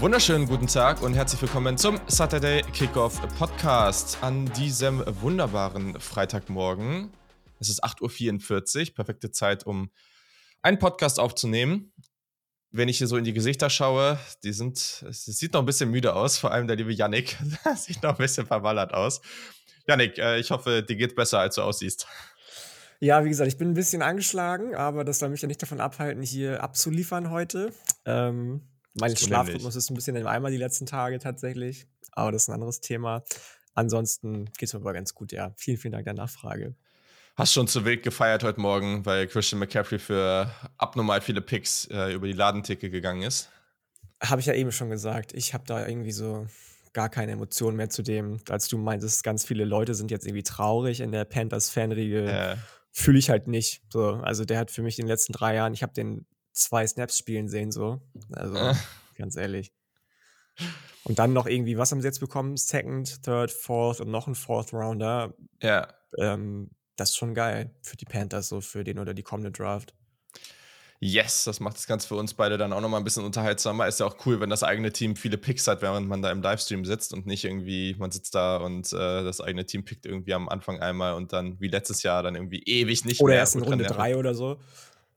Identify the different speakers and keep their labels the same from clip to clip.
Speaker 1: Wunderschönen guten Tag und herzlich willkommen zum Saturday Kickoff Podcast an diesem wunderbaren Freitagmorgen. Es ist 8.44 Uhr, perfekte Zeit, um einen Podcast aufzunehmen. Wenn ich hier so in die Gesichter schaue, die sind, es sieht noch ein bisschen müde aus, vor allem der liebe Yannick, sieht noch ein bisschen verwallert aus. Yannick, äh, ich hoffe, dir geht besser, als du aussiehst.
Speaker 2: Ja, wie gesagt, ich bin ein bisschen angeschlagen, aber das soll mich ja nicht davon abhalten, hier abzuliefern heute. Ähm, mein Schlafrhythmus ist ein bisschen im Eimer die letzten Tage tatsächlich, aber das ist ein anderes Thema. Ansonsten geht es mir aber ganz gut, ja. Vielen, vielen Dank der Nachfrage.
Speaker 1: Hast schon zu wild gefeiert heute Morgen, weil Christian McCaffrey für abnormal viele Picks äh, über die Ladenticke gegangen ist?
Speaker 2: Habe ich ja eben schon gesagt. Ich habe da irgendwie so gar keine Emotionen mehr zu dem, als du meintest, ganz viele Leute sind jetzt irgendwie traurig in der Panthers-Fanriege. Äh. Fühle ich halt nicht. So, also der hat für mich in den letzten drei Jahren, ich habe den zwei Snaps spielen sehen, so. Also, äh. ganz ehrlich. Und dann noch irgendwie, was haben sie jetzt bekommen? Second, Third, Fourth und noch ein Fourth Rounder.
Speaker 1: Ja.
Speaker 2: Ähm, das ist schon geil für die Panthers, so für den oder die kommende Draft.
Speaker 1: Yes, das macht das Ganze für uns beide dann auch nochmal ein bisschen unterhaltsamer. Ist ja auch cool, wenn das eigene Team viele Picks hat, während man da im Livestream sitzt und nicht irgendwie, man sitzt da und äh, das eigene Team pickt irgendwie am Anfang einmal und dann wie letztes Jahr dann irgendwie ewig nicht
Speaker 2: oder mehr. Oder erst in Runde drei oder so.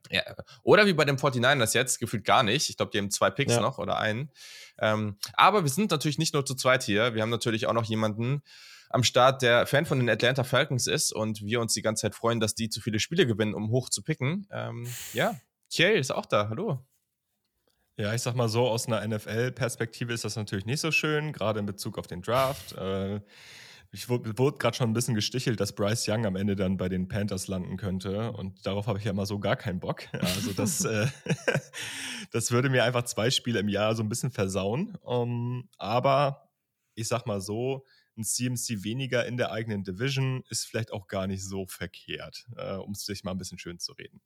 Speaker 1: Ja, oder wie bei den 49ers jetzt, gefühlt gar nicht. Ich glaube, die haben zwei Picks ja. noch oder einen. Ähm, aber wir sind natürlich nicht nur zu zweit hier. Wir haben natürlich auch noch jemanden am Start, der Fan von den Atlanta Falcons ist und wir uns die ganze Zeit freuen, dass die zu viele Spiele gewinnen, um hoch zu picken. Ähm, ja, Kiel ist auch da. Hallo.
Speaker 3: Ja, ich sag mal so, aus einer NFL-Perspektive ist das natürlich nicht so schön, gerade in Bezug auf den Draft. Äh, ich wurde, wurde gerade schon ein bisschen gestichelt, dass Bryce Young am Ende dann bei den Panthers landen könnte. Und darauf habe ich ja mal so gar keinen Bock. Also das, äh, das würde mir einfach zwei Spiele im Jahr so ein bisschen versauen. Um, aber ich sag mal so, ein CMC weniger in der eigenen Division ist vielleicht auch gar nicht so verkehrt, äh, um es sich mal ein bisschen schön zu reden.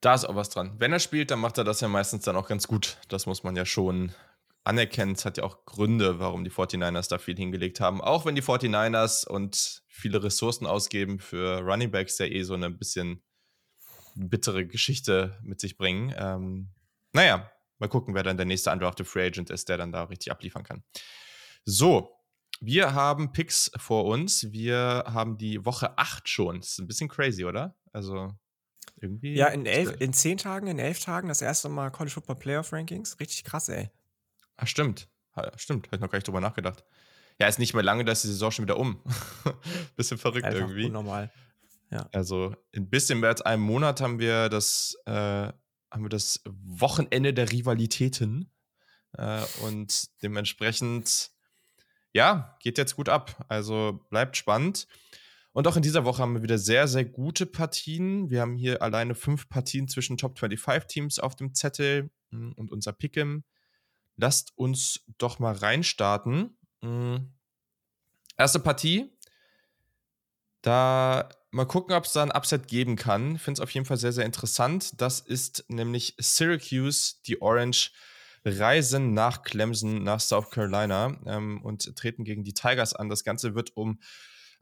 Speaker 1: Da ist auch was dran. Wenn er spielt, dann macht er das ja meistens dann auch ganz gut. Das muss man ja schon anerkennen. Es hat ja auch Gründe, warum die 49ers da viel hingelegt haben. Auch wenn die 49ers und viele Ressourcen ausgeben für Running Backs, der eh so eine bisschen bittere Geschichte mit sich bringen. Ähm, naja, mal gucken, wer dann der nächste undrafted Free Agent ist, der dann da richtig abliefern kann. So, wir haben Picks vor uns. Wir haben die Woche 8 schon. Das ist ein bisschen crazy, oder? Also irgendwie.
Speaker 2: Ja, in, elf, in zehn Tagen, in elf Tagen das erste Mal College Football Playoff Rankings. Richtig krass, ey.
Speaker 1: Ach, stimmt. stimmt, habe ich noch gar nicht drüber nachgedacht. Ja, ist nicht mehr lange, da ist die Saison schon wieder um. bisschen verrückt Einfach irgendwie.
Speaker 2: Normal. Ja.
Speaker 1: Also ein bisschen mehr als einem Monat haben wir das, äh, haben wir das Wochenende der Rivalitäten. Äh, und dementsprechend, ja, geht jetzt gut ab. Also bleibt spannend. Und auch in dieser Woche haben wir wieder sehr, sehr gute Partien. Wir haben hier alleine fünf Partien zwischen Top 25 Teams auf dem Zettel hm, und unser Pick'em lasst uns doch mal reinstarten. Mhm. Erste Partie. Da mal gucken, ob es da ein Upset geben kann. Finde es auf jeden Fall sehr, sehr interessant. Das ist nämlich Syracuse, die Orange, reisen nach Clemson, nach South Carolina ähm, und treten gegen die Tigers an. Das Ganze wird um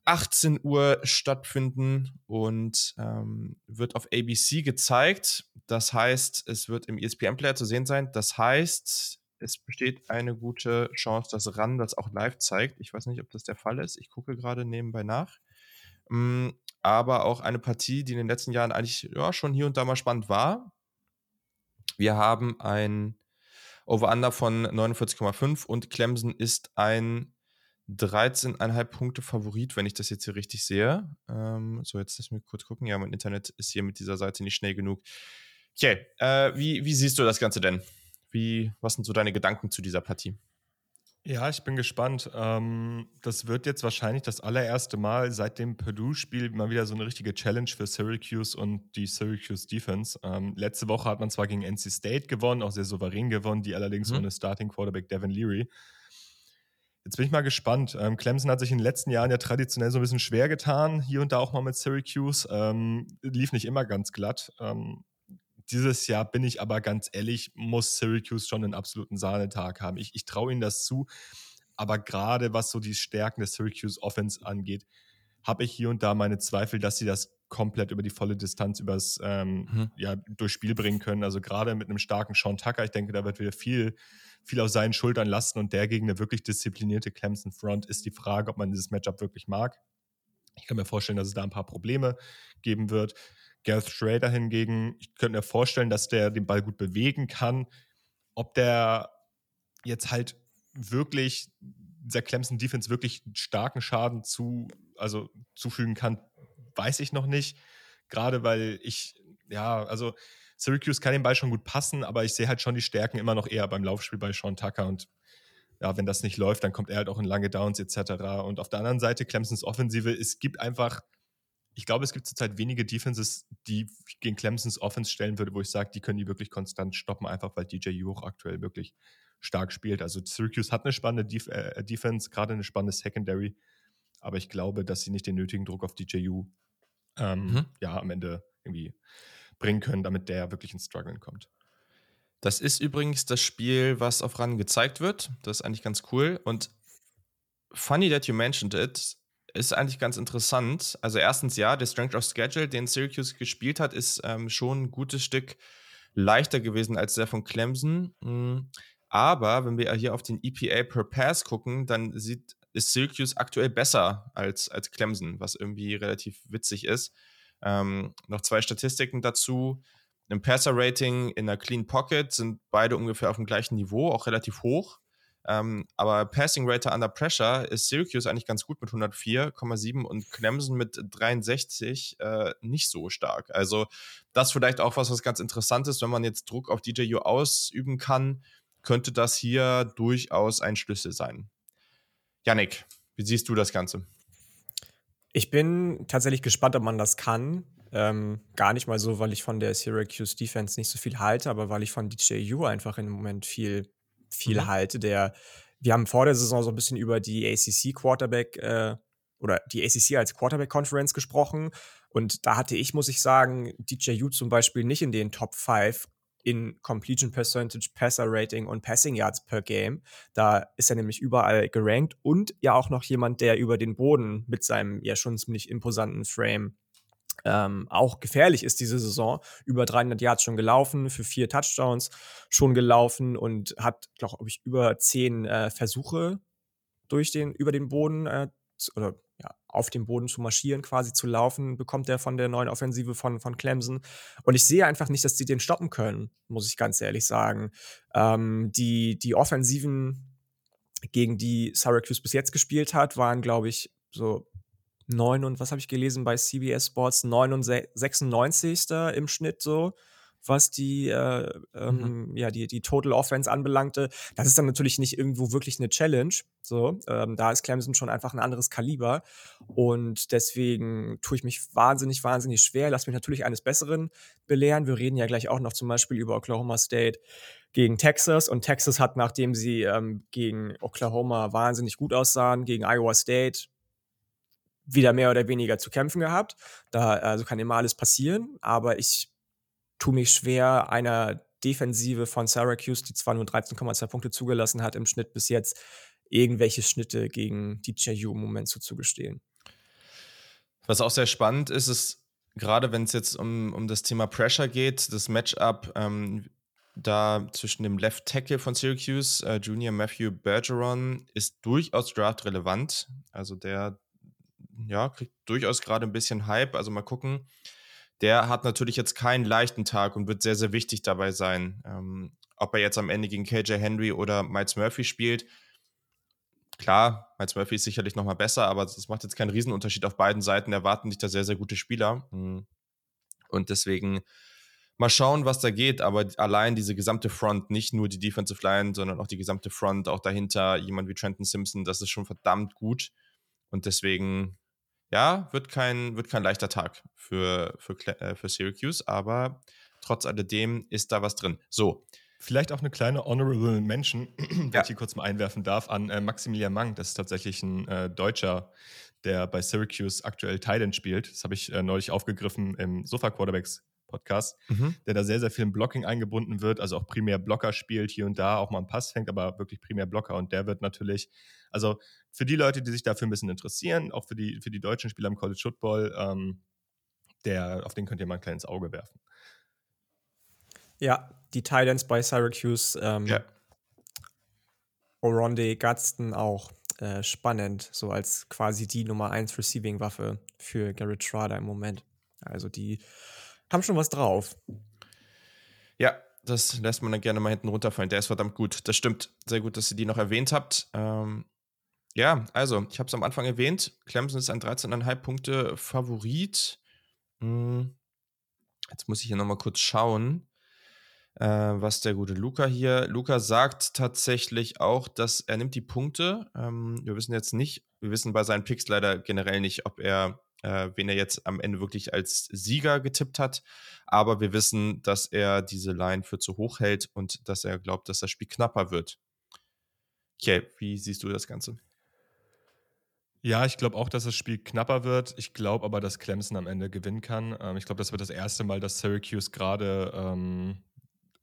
Speaker 1: 18 Uhr stattfinden und ähm, wird auf ABC gezeigt. Das heißt, es wird im ESPN-Player zu sehen sein. Das heißt, es besteht eine gute Chance, dass RAN das auch live zeigt. Ich weiß nicht, ob das der Fall ist. Ich gucke gerade nebenbei nach. Mm, aber auch eine Partie, die in den letzten Jahren eigentlich ja, schon hier und da mal spannend war. Wir haben ein Over-Under von 49,5 und Clemson ist ein 13,5 Punkte Favorit, wenn ich das jetzt hier richtig sehe. Ähm, so, jetzt lass mich kurz gucken. Ja, mein Internet ist hier mit dieser Seite nicht schnell genug. Okay, äh, wie, wie siehst du das Ganze denn? Wie, was sind so deine Gedanken zu dieser Partie?
Speaker 3: Ja, ich bin gespannt. Ähm, das wird jetzt wahrscheinlich das allererste Mal seit dem Purdue-Spiel mal wieder so eine richtige Challenge für Syracuse und die Syracuse Defense. Ähm, letzte Woche hat man zwar gegen NC State gewonnen, auch sehr souverän gewonnen, die allerdings mhm. ohne Starting Quarterback Devin Leary. Jetzt bin ich mal gespannt. Ähm, Clemson hat sich in den letzten Jahren ja traditionell so ein bisschen schwer getan, hier und da auch mal mit Syracuse. Ähm, lief nicht immer ganz glatt. Dieses Jahr bin ich aber ganz ehrlich, muss Syracuse schon einen absoluten Sahnetag haben. Ich, ich traue ihnen das zu. Aber gerade was so die Stärken des Syracuse Offense angeht, habe ich hier und da meine Zweifel, dass sie das komplett über die volle Distanz übers ähm, mhm. ja, durchs Spiel bringen können. Also gerade mit einem starken Sean Tucker, ich denke, da wird wieder viel, viel auf seinen Schultern lasten und der gegen eine wirklich disziplinierte Clemson Front ist die Frage, ob man dieses Matchup wirklich mag. Ich kann mir vorstellen, dass es da ein paar Probleme geben wird. Gareth Schrader hingegen, ich könnte mir vorstellen, dass der den Ball gut bewegen kann. Ob der jetzt halt wirklich dieser Clemson Defense wirklich starken Schaden zu, also zufügen kann, weiß ich noch nicht. Gerade weil ich, ja, also Syracuse kann den Ball schon gut passen, aber ich sehe halt schon die Stärken immer noch eher beim Laufspiel bei Sean Tucker und ja, wenn das nicht läuft, dann kommt er halt auch in lange Downs etc. Und auf der anderen Seite Clemsons Offensive, es gibt einfach, ich glaube, es gibt zurzeit wenige Defenses, die gegen Clemsons Offense stellen würde, wo ich sage, die können die wirklich konstant stoppen, einfach weil DJ Juch aktuell wirklich stark spielt. Also Syracuse hat eine spannende Def äh, Defense, gerade eine spannende Secondary, aber ich glaube, dass sie nicht den nötigen Druck auf DJU ähm, mhm. ja, am Ende irgendwie bringen können, damit der wirklich ins Struggeln kommt.
Speaker 1: Das ist übrigens das Spiel, was auf RAN gezeigt wird. Das ist eigentlich ganz cool. Und funny that you mentioned it, ist eigentlich ganz interessant. Also erstens ja, der Strength of Schedule, den Syracuse gespielt hat, ist ähm, schon ein gutes Stück leichter gewesen als der von Clemson. Mhm. Aber wenn wir hier auf den EPA per Pass gucken, dann sieht, ist Syracuse aktuell besser als, als Clemson, was irgendwie relativ witzig ist. Ähm, noch zwei Statistiken dazu. Im Passer-Rating in der Clean Pocket sind beide ungefähr auf dem gleichen Niveau, auch relativ hoch. Ähm, aber Passing Rate under Pressure ist Syracuse eigentlich ganz gut mit 104,7 und Clemson mit 63 äh, nicht so stark. Also das vielleicht auch was, was ganz interessant ist, wenn man jetzt Druck auf DJU ausüben kann, könnte das hier durchaus ein Schlüssel sein. Yannick, wie siehst du das Ganze?
Speaker 2: Ich bin tatsächlich gespannt, ob man das kann. Ähm, gar nicht mal so, weil ich von der Syracuse Defense nicht so viel halte, aber weil ich von DJU einfach im Moment viel, viel mhm. halte. Der, wir haben vor der Saison so ein bisschen über die ACC Quarterback äh, oder die ACC als Quarterback Conference gesprochen. Und da hatte ich, muss ich sagen, DJU zum Beispiel nicht in den Top 5 in Completion Percentage, Passer Rating und Passing Yards per Game. Da ist er nämlich überall gerankt und ja auch noch jemand, der über den Boden mit seinem ja schon ziemlich imposanten Frame ähm, auch gefährlich ist diese Saison. Über 300 Yards schon gelaufen, für vier Touchdowns schon gelaufen und hat, glaube ich, über zehn äh, Versuche durch den, über den Boden äh, oder ja, auf dem Boden zu marschieren, quasi zu laufen, bekommt er von der neuen Offensive von, von Clemson. Und ich sehe einfach nicht, dass die den stoppen können, muss ich ganz ehrlich sagen. Ähm, die, die Offensiven, gegen die Syracuse bis jetzt gespielt hat, waren, glaube ich, so 9 und was habe ich gelesen bei CBS Sports? 96. im Schnitt so was die, äh, ähm, mhm. ja, die, die Total Offense anbelangte. Das ist dann natürlich nicht irgendwo wirklich eine Challenge. So, ähm, da ist Clemson schon einfach ein anderes Kaliber. Und deswegen tue ich mich wahnsinnig, wahnsinnig schwer. Lass mich natürlich eines Besseren belehren. Wir reden ja gleich auch noch zum Beispiel über Oklahoma State gegen Texas. Und Texas hat, nachdem sie ähm, gegen Oklahoma wahnsinnig gut aussahen, gegen Iowa State wieder mehr oder weniger zu kämpfen gehabt. Da also kann immer alles passieren, aber ich tue mich schwer, einer Defensive von Syracuse, die zwar nur 13,2 Punkte zugelassen hat im Schnitt bis jetzt, irgendwelche Schnitte gegen DJU im Moment zuzugestehen.
Speaker 1: Was auch sehr spannend ist, ist gerade wenn es jetzt um, um das Thema Pressure geht, das Matchup ähm, da zwischen dem Left Tackle von Syracuse, äh, Junior Matthew Bergeron, ist durchaus draft-relevant. Also der ja, kriegt durchaus gerade ein bisschen Hype. Also mal gucken der hat natürlich jetzt keinen leichten Tag und wird sehr, sehr wichtig dabei sein. Ähm, ob er jetzt am Ende gegen KJ Henry oder Miles Murphy spielt, klar, Miles Murphy ist sicherlich nochmal besser, aber das macht jetzt keinen Riesenunterschied auf beiden Seiten. Erwarten sich da sehr, sehr gute Spieler. Hm. Und deswegen mal schauen, was da geht. Aber allein diese gesamte Front, nicht nur die Defensive Line, sondern auch die gesamte Front, auch dahinter jemand wie Trenton Simpson, das ist schon verdammt gut. Und deswegen ja, wird kein, wird kein leichter Tag für, für, äh, für Syracuse, aber trotz alledem ist da was drin. So.
Speaker 3: Vielleicht auch eine kleine Honorable Mention, wenn ja. ich hier kurz mal einwerfen darf, an äh, Maximilian Mang. Das ist tatsächlich ein äh, Deutscher, der bei Syracuse aktuell Thailand spielt. Das habe ich äh, neulich aufgegriffen im Sofa Quarterbacks Podcast, mhm. der da sehr, sehr viel im Blocking eingebunden wird, also auch primär Blocker spielt, hier und da auch mal einen Pass fängt, aber wirklich primär Blocker. Und der wird natürlich, also für die Leute, die sich dafür ein bisschen interessieren, auch für die, für die deutschen Spieler im College Football, ähm, der, auf den könnt ihr mal ein kleines Auge werfen.
Speaker 2: Ja, die Titans bei Syracuse. Ähm, ja. Oronde Gadsden auch äh, spannend, so als quasi die Nummer 1 Receiving-Waffe für Garrett Schrader im Moment. Also die haben schon was drauf.
Speaker 1: Ja, das lässt man dann gerne mal hinten runterfallen. Der ist verdammt gut. Das stimmt. Sehr gut, dass ihr die noch erwähnt habt. Ähm, ja, also, ich habe es am Anfang erwähnt. Clemson ist ein 13,5 Punkte Favorit. Hm. Jetzt muss ich hier nochmal kurz schauen äh, was der gute Luca hier. Luca sagt tatsächlich auch, dass er nimmt die Punkte. Ähm, wir wissen jetzt nicht, wir wissen bei seinen Picks leider generell nicht, ob er, äh, wen er jetzt am Ende wirklich als Sieger getippt hat. Aber wir wissen, dass er diese Line für zu hoch hält und dass er glaubt, dass das Spiel knapper wird. Okay, wie siehst du das Ganze?
Speaker 3: Ja, ich glaube auch, dass das Spiel knapper wird. Ich glaube aber, dass Clemson am Ende gewinnen kann. Ähm, ich glaube, das wird das erste Mal, dass Syracuse gerade ähm,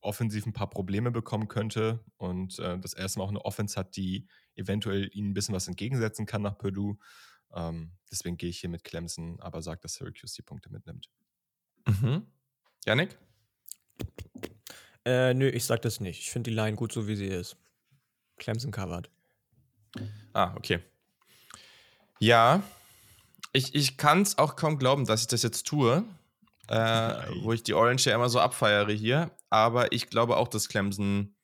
Speaker 3: offensiv ein paar Probleme bekommen könnte und äh, das erste Mal auch eine Offense hat, die eventuell ihnen ein bisschen was entgegensetzen kann nach Purdue. Ähm, deswegen gehe ich hier mit Clemson, aber sage, dass Syracuse die Punkte mitnimmt.
Speaker 1: Mhm. Janik?
Speaker 2: Äh, nö, ich sag das nicht. Ich finde die Line gut so, wie sie ist. Clemson covered.
Speaker 1: Ah, okay. Ja, ich, ich kann es auch kaum glauben, dass ich das jetzt tue, äh, wo ich die Orange ja immer so abfeiere hier. Aber ich glaube auch, dass Clemson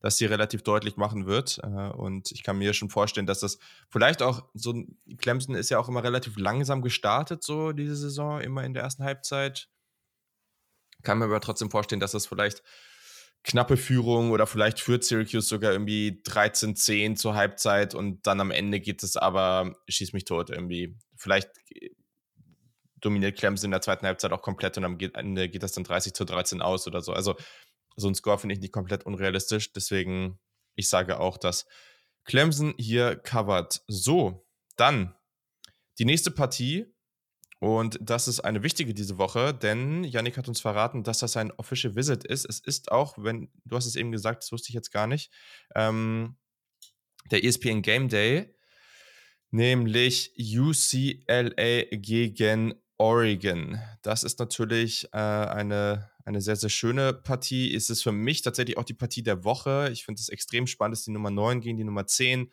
Speaker 1: das hier relativ deutlich machen wird. Äh, und ich kann mir schon vorstellen, dass das vielleicht auch so, Clemson ist ja auch immer relativ langsam gestartet, so diese Saison, immer in der ersten Halbzeit. Kann mir aber trotzdem vorstellen, dass das vielleicht knappe Führung oder vielleicht führt Syracuse sogar irgendwie 13-10 zur Halbzeit und dann am Ende geht es aber, schieß mich tot irgendwie. Vielleicht dominiert Clemson in der zweiten Halbzeit auch komplett und am Ende geht das dann 30 zu 13 aus oder so. Also so ein Score finde ich nicht komplett unrealistisch. Deswegen, ich sage auch, dass Clemson hier covert. So, dann die nächste Partie. Und das ist eine wichtige diese Woche, denn Yannick hat uns verraten, dass das ein Official Visit ist. Es ist auch, wenn, du hast es eben gesagt, das wusste ich jetzt gar nicht, ähm, der ESPN Game Day, nämlich UCLA gegen Oregon. Das ist natürlich äh, eine, eine sehr, sehr schöne Partie. Ist es für mich tatsächlich auch die Partie der Woche. Ich finde es extrem spannend, dass die Nummer 9 gegen die Nummer 10.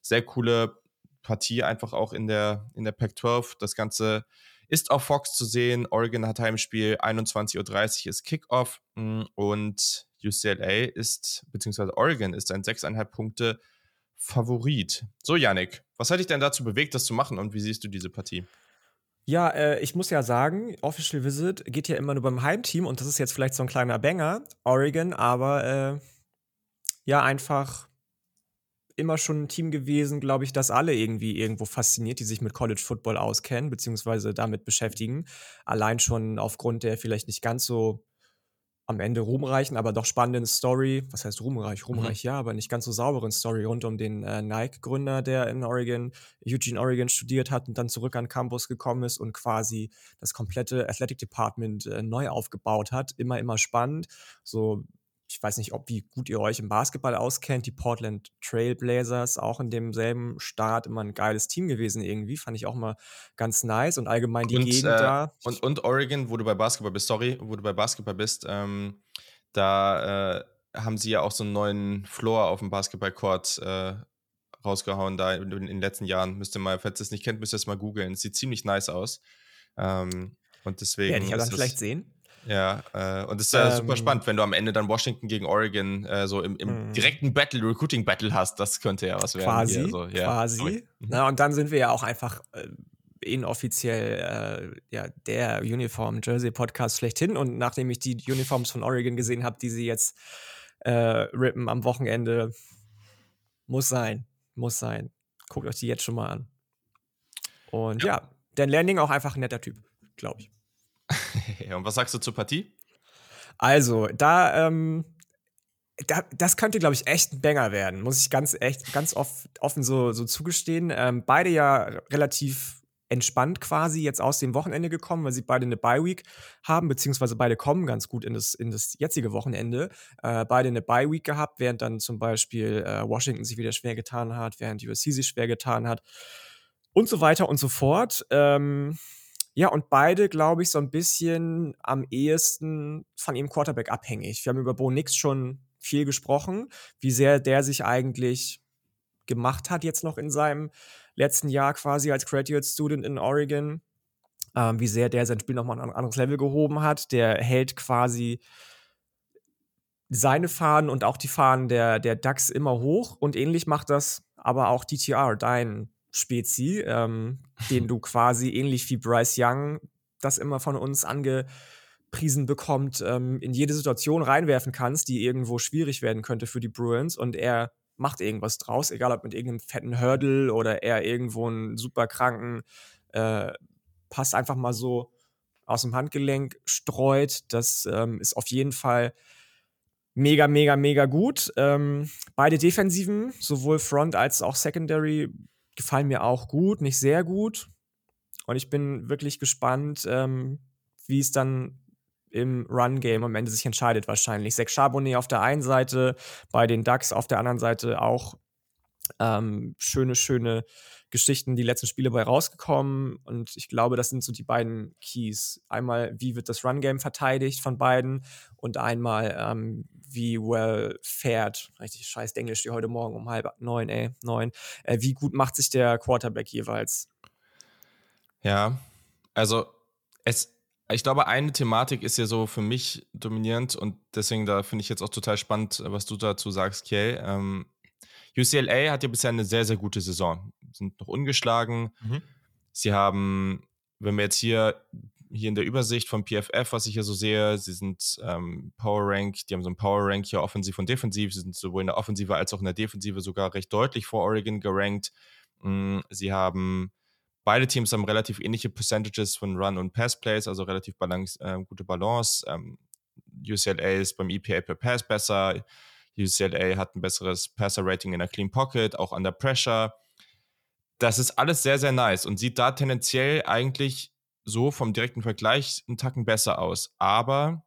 Speaker 1: Sehr coole Partie, einfach auch in der, in der Pac-12. Das Ganze ist auf Fox zu sehen. Oregon hat Heimspiel, 21.30 Uhr ist Kickoff. Mm, und UCLA ist, beziehungsweise Oregon ist ein 6,5 Punkte Favorit. So, Yannick, was hat dich denn dazu bewegt, das zu machen und wie siehst du diese Partie?
Speaker 2: Ja, äh, ich muss ja sagen, Official Visit geht ja immer nur beim Heimteam und das ist jetzt vielleicht so ein kleiner Banger, Oregon, aber äh, ja, einfach immer schon ein Team gewesen, glaube ich, das alle irgendwie irgendwo fasziniert, die sich mit College Football auskennen, beziehungsweise damit beschäftigen. Allein schon aufgrund der vielleicht nicht ganz so am Ende ruhmreichen, aber doch spannenden Story. Was heißt ruhmreich? Ruhmreich mhm. ja, aber nicht ganz so sauberen Story rund um den äh, Nike-Gründer, der in Oregon, Eugene, Oregon studiert hat und dann zurück an Campus gekommen ist und quasi das komplette Athletic Department äh, neu aufgebaut hat. Immer, immer spannend. So ich weiß nicht, ob wie gut ihr euch im Basketball auskennt, die Portland Trailblazers, auch in demselben Start immer ein geiles Team gewesen irgendwie, fand ich auch mal ganz nice und allgemein die und, Gegend äh, da.
Speaker 1: Und, und Oregon, wo du bei Basketball bist, sorry, wo du bei Basketball bist, ähm, da äh, haben sie ja auch so einen neuen Floor auf dem Basketballcourt äh, rausgehauen, da in, in, den letzten Jahren. Müsst ihr mal, falls ihr es nicht kennt, müsst ihr es mal googeln. Es sieht ziemlich nice aus. Ähm, und deswegen.
Speaker 2: Werde ich ja dann vielleicht sehen.
Speaker 1: Ja, äh, und es ist ja ähm, super spannend, wenn du am Ende dann Washington gegen Oregon äh, so im, im mhm. direkten Battle, Recruiting-Battle hast. Das könnte ja was werden.
Speaker 2: Quasi, hier, so. ja, quasi. Mhm. Na, und dann sind wir ja auch einfach äh, inoffiziell äh, ja, der Uniform-Jersey-Podcast schlechthin. Und nachdem ich die Uniforms von Oregon gesehen habe, die sie jetzt äh, rippen am Wochenende, muss sein, muss sein. Guckt euch die jetzt schon mal an. Und ja, ja Dan Landing auch einfach ein netter Typ, glaube ich.
Speaker 1: Und was sagst du zur Partie?
Speaker 2: Also, da, ähm, da, das könnte, glaube ich, echt ein Banger werden, muss ich ganz echt, ganz oft, offen so, so zugestehen. Ähm, beide ja relativ entspannt quasi jetzt aus dem Wochenende gekommen, weil sie beide eine Bye-Week haben, beziehungsweise beide kommen ganz gut in das, in das jetzige Wochenende. Äh, beide eine Bye-Week gehabt, während dann zum Beispiel äh, Washington sich wieder schwer getan hat, während USC sich schwer getan hat und so weiter und so fort. Ähm, ja, und beide, glaube ich, so ein bisschen am ehesten von ihrem Quarterback abhängig. Wir haben über Bo Nix schon viel gesprochen, wie sehr der sich eigentlich gemacht hat jetzt noch in seinem letzten Jahr quasi als Graduate Student in Oregon. Ähm, wie sehr der sein Spiel nochmal ein anderes Level gehoben hat. Der hält quasi seine Fahnen und auch die Fahnen der, der DAX immer hoch und ähnlich macht das aber auch DTR, dein Spezi, ähm, den du quasi ähnlich wie Bryce Young das immer von uns angepriesen bekommt, ähm, in jede Situation reinwerfen kannst, die irgendwo schwierig werden könnte für die Bruins und er macht irgendwas draus, egal ob mit irgendeinem fetten Hurdle oder er irgendwo einen super kranken äh, Pass einfach mal so aus dem Handgelenk streut. Das ähm, ist auf jeden Fall mega, mega, mega gut. Ähm, beide Defensiven, sowohl Front als auch Secondary, gefallen mir auch gut, nicht sehr gut. Und ich bin wirklich gespannt, ähm, wie es dann im Run-Game am Ende sich entscheidet wahrscheinlich. Zach Charbonnet auf der einen Seite, bei den Ducks auf der anderen Seite auch ähm, schöne, schöne Geschichten, die letzten Spiele bei rausgekommen. Und ich glaube, das sind so die beiden Keys. Einmal, wie wird das Run-Game verteidigt von beiden und einmal, ähm, wie well fährt, richtig scheiß Englisch wie heute Morgen um halb neun, ey, neun, äh, wie gut macht sich der Quarterback jeweils?
Speaker 1: Ja, also es, ich glaube, eine Thematik ist ja so für mich dominierend und deswegen da finde ich jetzt auch total spannend, was du dazu sagst, Kay. Ähm, UCLA hat ja bisher eine sehr, sehr gute Saison. Sind noch ungeschlagen. Mhm. Sie haben, wenn wir jetzt hier, hier in der Übersicht von PFF, was ich hier so sehe, sie sind ähm, Power Rank, die haben so ein Power Rank hier offensiv und defensiv. Sie sind sowohl in der Offensive als auch in der Defensive sogar recht deutlich vor Oregon gerankt. Mm, sie haben Beide Teams haben relativ ähnliche Percentages von Run- und Pass-Plays, also relativ balance, äh, gute Balance. Ähm, UCLA ist beim EPA per Pass besser. UCLA hat ein besseres Passer-Rating in der Clean Pocket, auch under Pressure. Das ist alles sehr, sehr nice und sieht da tendenziell eigentlich so vom direkten Vergleich einen Tacken besser aus. Aber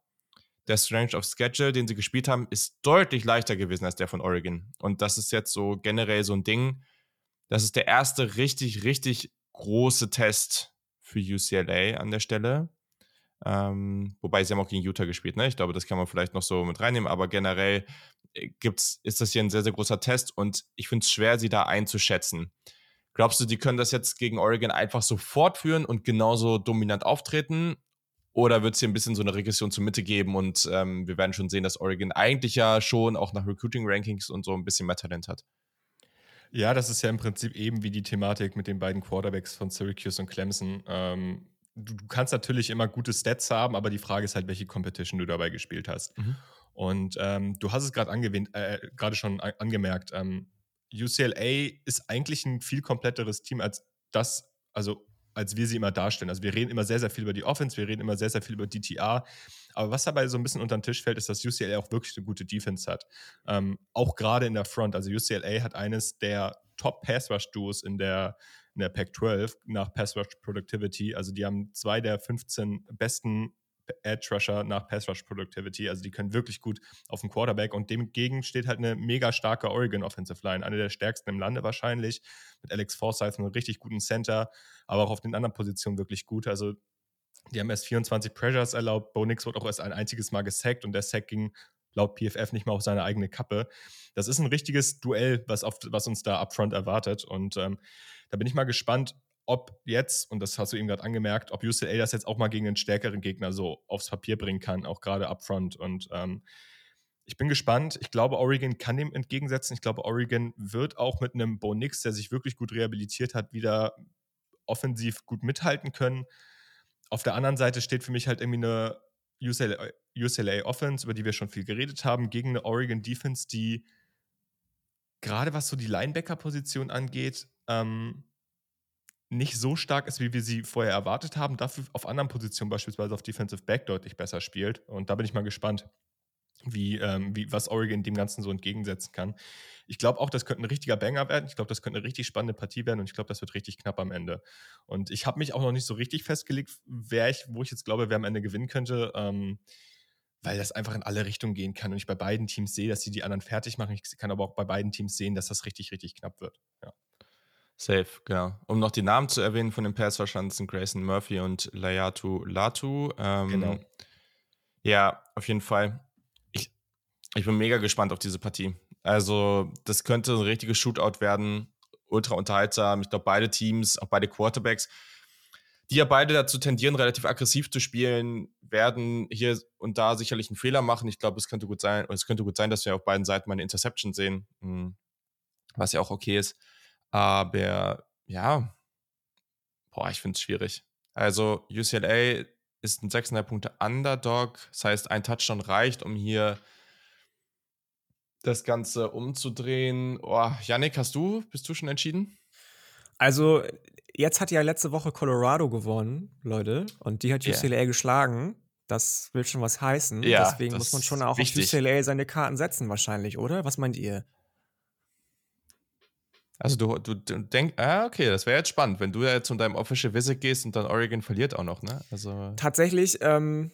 Speaker 1: der Strange of Schedule, den sie gespielt haben, ist deutlich leichter gewesen als der von Oregon. Und das ist jetzt so generell so ein Ding. Das ist der erste richtig, richtig große Test für UCLA an der Stelle. Ähm, wobei sie haben auch gegen Utah gespielt, ne? Ich glaube, das kann man vielleicht noch so mit reinnehmen, aber generell äh, gibt's, ist das hier ein sehr, sehr großer Test und ich finde es schwer, sie da einzuschätzen. Glaubst du, die können das jetzt gegen Oregon einfach so fortführen und genauso dominant auftreten? Oder wird es hier ein bisschen so eine Regression zur Mitte geben und ähm, wir werden schon sehen, dass Oregon eigentlich ja schon auch nach Recruiting-Rankings und so ein bisschen mehr Talent hat?
Speaker 3: Ja, das ist ja im Prinzip eben wie die Thematik mit den beiden Quarterbacks von Syracuse und Clemson. Ähm, du, du, kannst natürlich immer gute Stats haben, aber die Frage ist halt, welche Competition du dabei gespielt hast. Mhm. Und ähm, du hast es gerade äh, gerade schon angemerkt. Ähm, UCLA ist eigentlich ein viel kompletteres Team als das, also als wir sie immer darstellen. Also wir reden immer sehr, sehr viel über die Offense, wir reden immer sehr, sehr viel über DTR. Aber was dabei so ein bisschen unter den Tisch fällt, ist, dass UCLA auch wirklich eine gute Defense hat. Ähm, auch gerade in der Front. Also UCLA hat eines der Top Pass Rush Duos in der in der Pac-12 nach Pass Rush Productivity. Also die haben zwei der 15 besten Edge Rusher nach Pass Rush Productivity. Also die können wirklich gut auf dem Quarterback und dem entgegen steht halt eine mega starke Oregon Offensive Line, eine der stärksten im Lande wahrscheinlich, mit Alex Forsyth, einem richtig guten Center, aber auch auf den anderen Positionen wirklich gut. Also die haben erst 24 Pressures erlaubt. Bo Nix wurde auch erst ein einziges Mal gesackt und der Sack ging laut PFF nicht mal auf seine eigene Kappe. Das ist ein richtiges Duell, was, auf, was uns da upfront erwartet. Und ähm, da bin ich mal gespannt, ob jetzt, und das hast du eben gerade angemerkt, ob UCLA das jetzt auch mal gegen einen stärkeren Gegner so aufs Papier bringen kann, auch gerade upfront. Und ähm, ich bin gespannt. Ich glaube, Oregon kann dem entgegensetzen. Ich glaube, Oregon wird auch mit einem Bo Nix, der sich wirklich gut rehabilitiert hat, wieder offensiv gut mithalten können. Auf der anderen Seite steht für mich halt irgendwie eine UCLA, UCLA Offense, über die wir schon viel geredet haben, gegen eine Oregon Defense, die gerade was so die Linebacker-Position angeht, ähm, nicht so stark ist, wie wir sie vorher erwartet haben, dafür auf anderen Positionen, beispielsweise auf Defensive Back, deutlich besser spielt. Und da bin ich mal gespannt, wie, ähm, wie was Oregon dem Ganzen so entgegensetzen kann. Ich glaube auch, das könnte ein richtiger Banger werden. Ich glaube, das könnte eine richtig spannende Partie werden und ich glaube, das wird richtig knapp am Ende. Und ich habe mich auch noch nicht so richtig festgelegt, wer ich, wo ich jetzt glaube, wer am Ende gewinnen könnte. Ähm, weil das einfach in alle Richtungen gehen kann und ich bei beiden Teams sehe, dass sie die anderen fertig machen. Ich kann aber auch bei beiden Teams sehen, dass das richtig, richtig knapp wird. Ja.
Speaker 1: Safe, genau. Um noch die Namen zu erwähnen von den Pass verstanden sind Grayson Murphy und Layatu Latu. Ähm, genau. Ja, auf jeden Fall. Ich, ich bin mega gespannt auf diese Partie. Also, das könnte ein richtiges Shootout werden. Ultra unterhaltsam. Ich glaube, beide Teams, auch beide Quarterbacks, die ja beide dazu tendieren, relativ aggressiv zu spielen, werden hier und da sicherlich einen Fehler machen. Ich glaube, es könnte gut sein, es könnte gut sein, dass wir auf beiden Seiten mal eine Interception sehen, hm, was ja auch okay ist. Aber ja, boah, ich finde es schwierig. Also UCLA ist ein 6,5 Punkte Underdog. Das heißt, ein Touchdown reicht, um hier das Ganze umzudrehen. Oh, Yannick, hast du, bist du schon entschieden?
Speaker 2: Also, jetzt hat ja letzte Woche Colorado gewonnen, Leute, und die hat UCLA yeah. geschlagen. Das will schon was heißen. Ja, Deswegen muss man schon auch wichtig. auf UCLA seine Karten setzen, wahrscheinlich, oder? Was meint ihr?
Speaker 1: Also du, du, du denkst, ah, okay, das wäre jetzt spannend, wenn du ja jetzt zu deinem Official Visit gehst und dann Oregon verliert auch noch, ne?
Speaker 2: Also Tatsächlich ähm,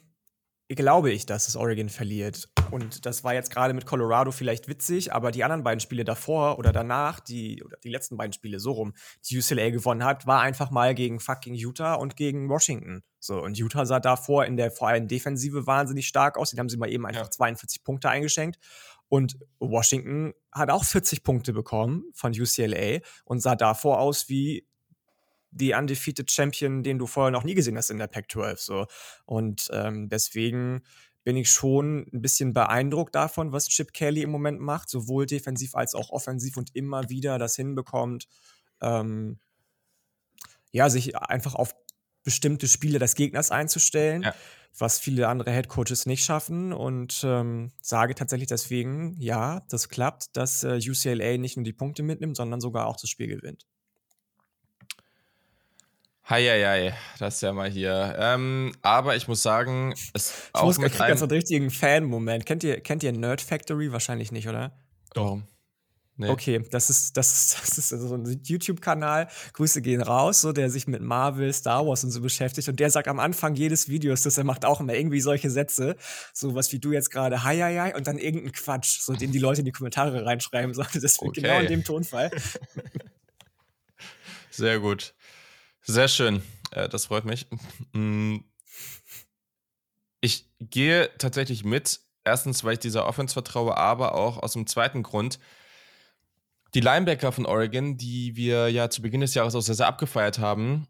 Speaker 2: glaube ich, dass es Oregon verliert. Und das war jetzt gerade mit Colorado vielleicht witzig, aber die anderen beiden Spiele davor oder danach, die, oder die letzten beiden Spiele so rum, die UCLA gewonnen hat, war einfach mal gegen fucking Utah und gegen Washington. So, und Utah sah davor in der vor allem Defensive wahnsinnig stark aus. Den haben sie mal eben einfach ja. 42 Punkte eingeschenkt. Und Washington hat auch 40 Punkte bekommen von UCLA und sah davor aus wie die undefeated Champion, den du vorher noch nie gesehen hast in der Pac-12. So. Und ähm, deswegen bin ich schon ein bisschen beeindruckt davon, was Chip Kelly im Moment macht, sowohl defensiv als auch offensiv und immer wieder das hinbekommt, ähm, ja, sich einfach auf bestimmte Spiele des Gegners einzustellen. Ja was viele andere Headcoaches nicht schaffen und ähm, sage tatsächlich deswegen, ja, das klappt, dass äh, UCLA nicht nur die Punkte mitnimmt, sondern sogar auch das Spiel gewinnt.
Speaker 1: Heieiei, das ist ja mal hier. Ähm, aber ich muss sagen, es
Speaker 2: ich auch muss, mit ich einem ganz einen richtigen Fan-Moment. Kennt ihr, kennt ihr Nerd Factory? Wahrscheinlich nicht, oder?
Speaker 1: Doch.
Speaker 2: Nee. Okay, das ist, das, ist, das ist so ein YouTube-Kanal. Grüße gehen raus, so, der sich mit Marvel, Star Wars und so beschäftigt. Und der sagt am Anfang jedes Videos, dass er macht auch immer irgendwie solche Sätze, so was wie du jetzt gerade, hi, hi, hi, und dann irgendeinen Quatsch, so den die Leute in die Kommentare reinschreiben sollen. Das okay. genau in dem Tonfall.
Speaker 1: Sehr gut. Sehr schön. Äh, das freut mich. Mm. Ich gehe tatsächlich mit. Erstens, weil ich dieser Offense vertraue, aber auch aus dem zweiten Grund, die Linebacker von Oregon, die wir ja zu Beginn des Jahres auch sehr, sehr abgefeiert haben,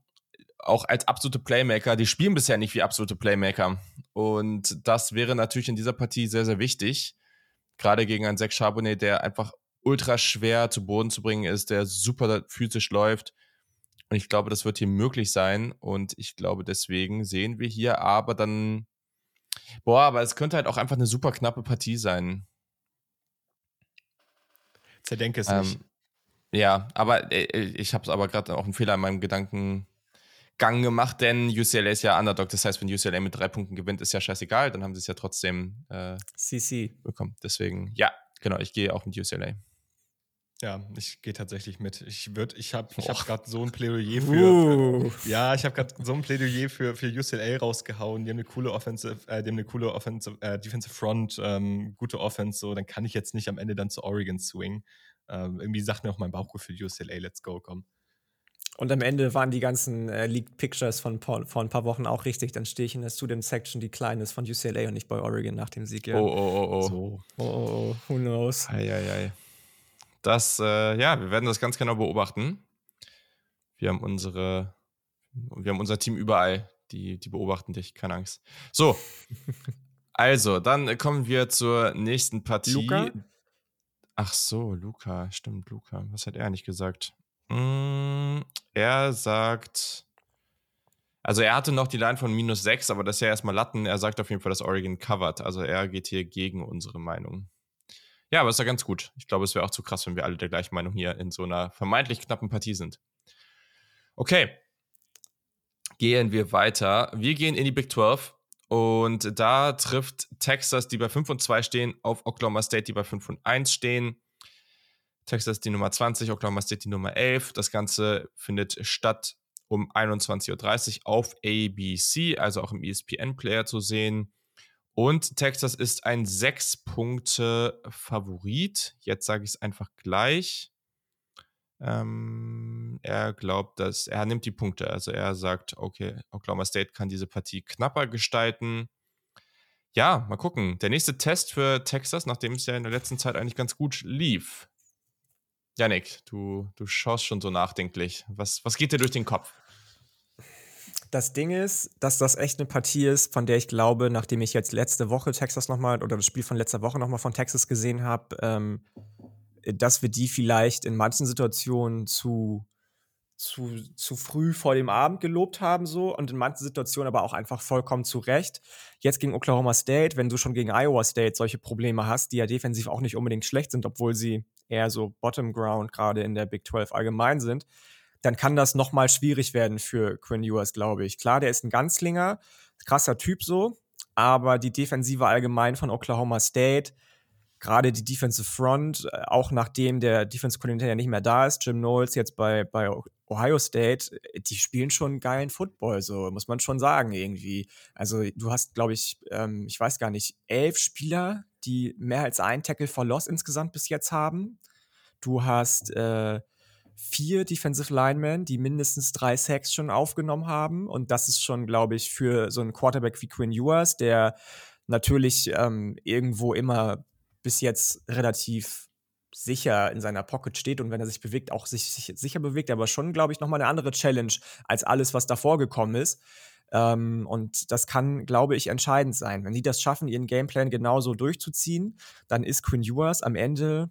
Speaker 1: auch als absolute Playmaker, die spielen bisher nicht wie absolute Playmaker. Und das wäre natürlich in dieser Partie sehr, sehr wichtig. Gerade gegen einen Zach Charbonnet, der einfach ultra schwer zu Boden zu bringen ist, der super physisch läuft. Und ich glaube, das wird hier möglich sein. Und ich glaube, deswegen sehen wir hier aber dann, boah, aber es könnte halt auch einfach eine super knappe Partie sein.
Speaker 3: Zerdenke es ähm, nicht.
Speaker 1: Ja, aber äh, ich habe es aber gerade auch einen Fehler in meinem Gedankengang gemacht, denn UCLA ist ja Underdog. Das heißt, wenn UCLA mit drei Punkten gewinnt, ist ja scheißegal. Dann haben sie es ja trotzdem äh,
Speaker 2: CC
Speaker 1: bekommen. Deswegen, ja, genau, ich gehe auch mit UCLA.
Speaker 3: Ja, ich gehe tatsächlich mit. Ich würde, ich habe, ich habe gerade so ein Plädoyer für, für ja, ich habe gerade so ein Plädoyer für, für UCLA rausgehauen. Die haben eine coole Offensive, äh, die haben eine coole Offensive, äh, Defensive Front, ähm, gute Offense. So, dann kann ich jetzt nicht am Ende dann zu Oregon swingen. Ähm, irgendwie sagt mir auch mein Bauchgefühl UCLA, let's go, komm.
Speaker 2: Und am Ende waren die ganzen äh, Leaked Pictures von vor, vor ein paar Wochen auch richtig. Dann stehe ich in der Student Section, die klein ist von UCLA und nicht bei Oregon nach dem Sieg.
Speaker 1: Ja. Oh, oh, oh, oh.
Speaker 2: So. Oh, oh, oh. Who knows?
Speaker 1: Ei, ei, ei. Das, äh, ja, wir werden das ganz genau beobachten. Wir haben unsere, wir haben unser Team überall, die, die beobachten dich, keine Angst. So, also, dann kommen wir zur nächsten Partie.
Speaker 2: Luca?
Speaker 1: Ach so, Luca, stimmt, Luca. Was hat er nicht gesagt? Mm, er sagt, also er hatte noch die Line von minus 6, aber das ist ja erstmal Latten. Er sagt auf jeden Fall, dass Oregon covert. Also er geht hier gegen unsere Meinung. Ja, aber ist ja ganz gut. Ich glaube, es wäre auch zu krass, wenn wir alle der gleichen Meinung hier in so einer vermeintlich knappen Partie sind. Okay. Gehen wir weiter. Wir gehen in die Big 12 Und da trifft Texas, die bei 5 und 2 stehen, auf Oklahoma State, die bei 5 und 1 stehen. Texas die Nummer 20, Oklahoma State die Nummer 11. Das Ganze findet statt um 21.30 Uhr auf ABC, also auch im ESPN-Player zu sehen. Und Texas ist ein 6-Punkte-Favorit. Jetzt sage ich es einfach gleich. Ähm, er glaubt, dass er nimmt die Punkte. Also er sagt, okay, Oklahoma State kann diese Partie knapper gestalten. Ja, mal gucken. Der nächste Test für Texas, nachdem es ja in der letzten Zeit eigentlich ganz gut lief. Janik, du, du schaust schon so nachdenklich. Was, was geht dir durch den Kopf?
Speaker 2: Das Ding ist, dass das echt eine Partie ist, von der ich glaube, nachdem ich jetzt letzte Woche Texas nochmal oder das Spiel von letzter Woche nochmal von Texas gesehen habe, ähm, dass wir die vielleicht in manchen Situationen zu, zu, zu früh vor dem Abend gelobt haben, so und in manchen Situationen aber auch einfach vollkommen zu Recht. Jetzt gegen Oklahoma State, wenn du schon gegen Iowa State solche Probleme hast, die ja defensiv auch nicht unbedingt schlecht sind, obwohl sie eher so Bottom Ground gerade in der Big 12 allgemein sind, dann kann das nochmal schwierig werden für Quinn Ewers, glaube ich. Klar, der ist ein Ganzlinger, krasser Typ so, aber die Defensive allgemein von Oklahoma State, gerade die Defensive Front, äh, auch nachdem der Defense Coordinator ja nicht mehr da ist, Jim Knowles jetzt bei, bei Ohio State, die spielen schon geilen Football, so muss man schon sagen irgendwie. Also du hast, glaube ich, ähm, ich weiß gar nicht, elf Spieler, die mehr als ein Tackle for Loss insgesamt bis jetzt haben. Du hast äh, vier Defensive Linemen, die mindestens drei Sacks schon aufgenommen haben. Und das ist schon, glaube ich, für so einen Quarterback wie Quinn Ewers, der natürlich ähm, irgendwo immer bis jetzt relativ sicher in seiner Pocket steht und wenn er sich bewegt, auch sich, sich sicher bewegt, aber schon, glaube ich, nochmal eine andere Challenge als alles, was davor gekommen ist. Ähm, und das kann, glaube ich, entscheidend sein. Wenn die das schaffen, ihren Gameplan genauso durchzuziehen, dann ist Quinn Ewers am Ende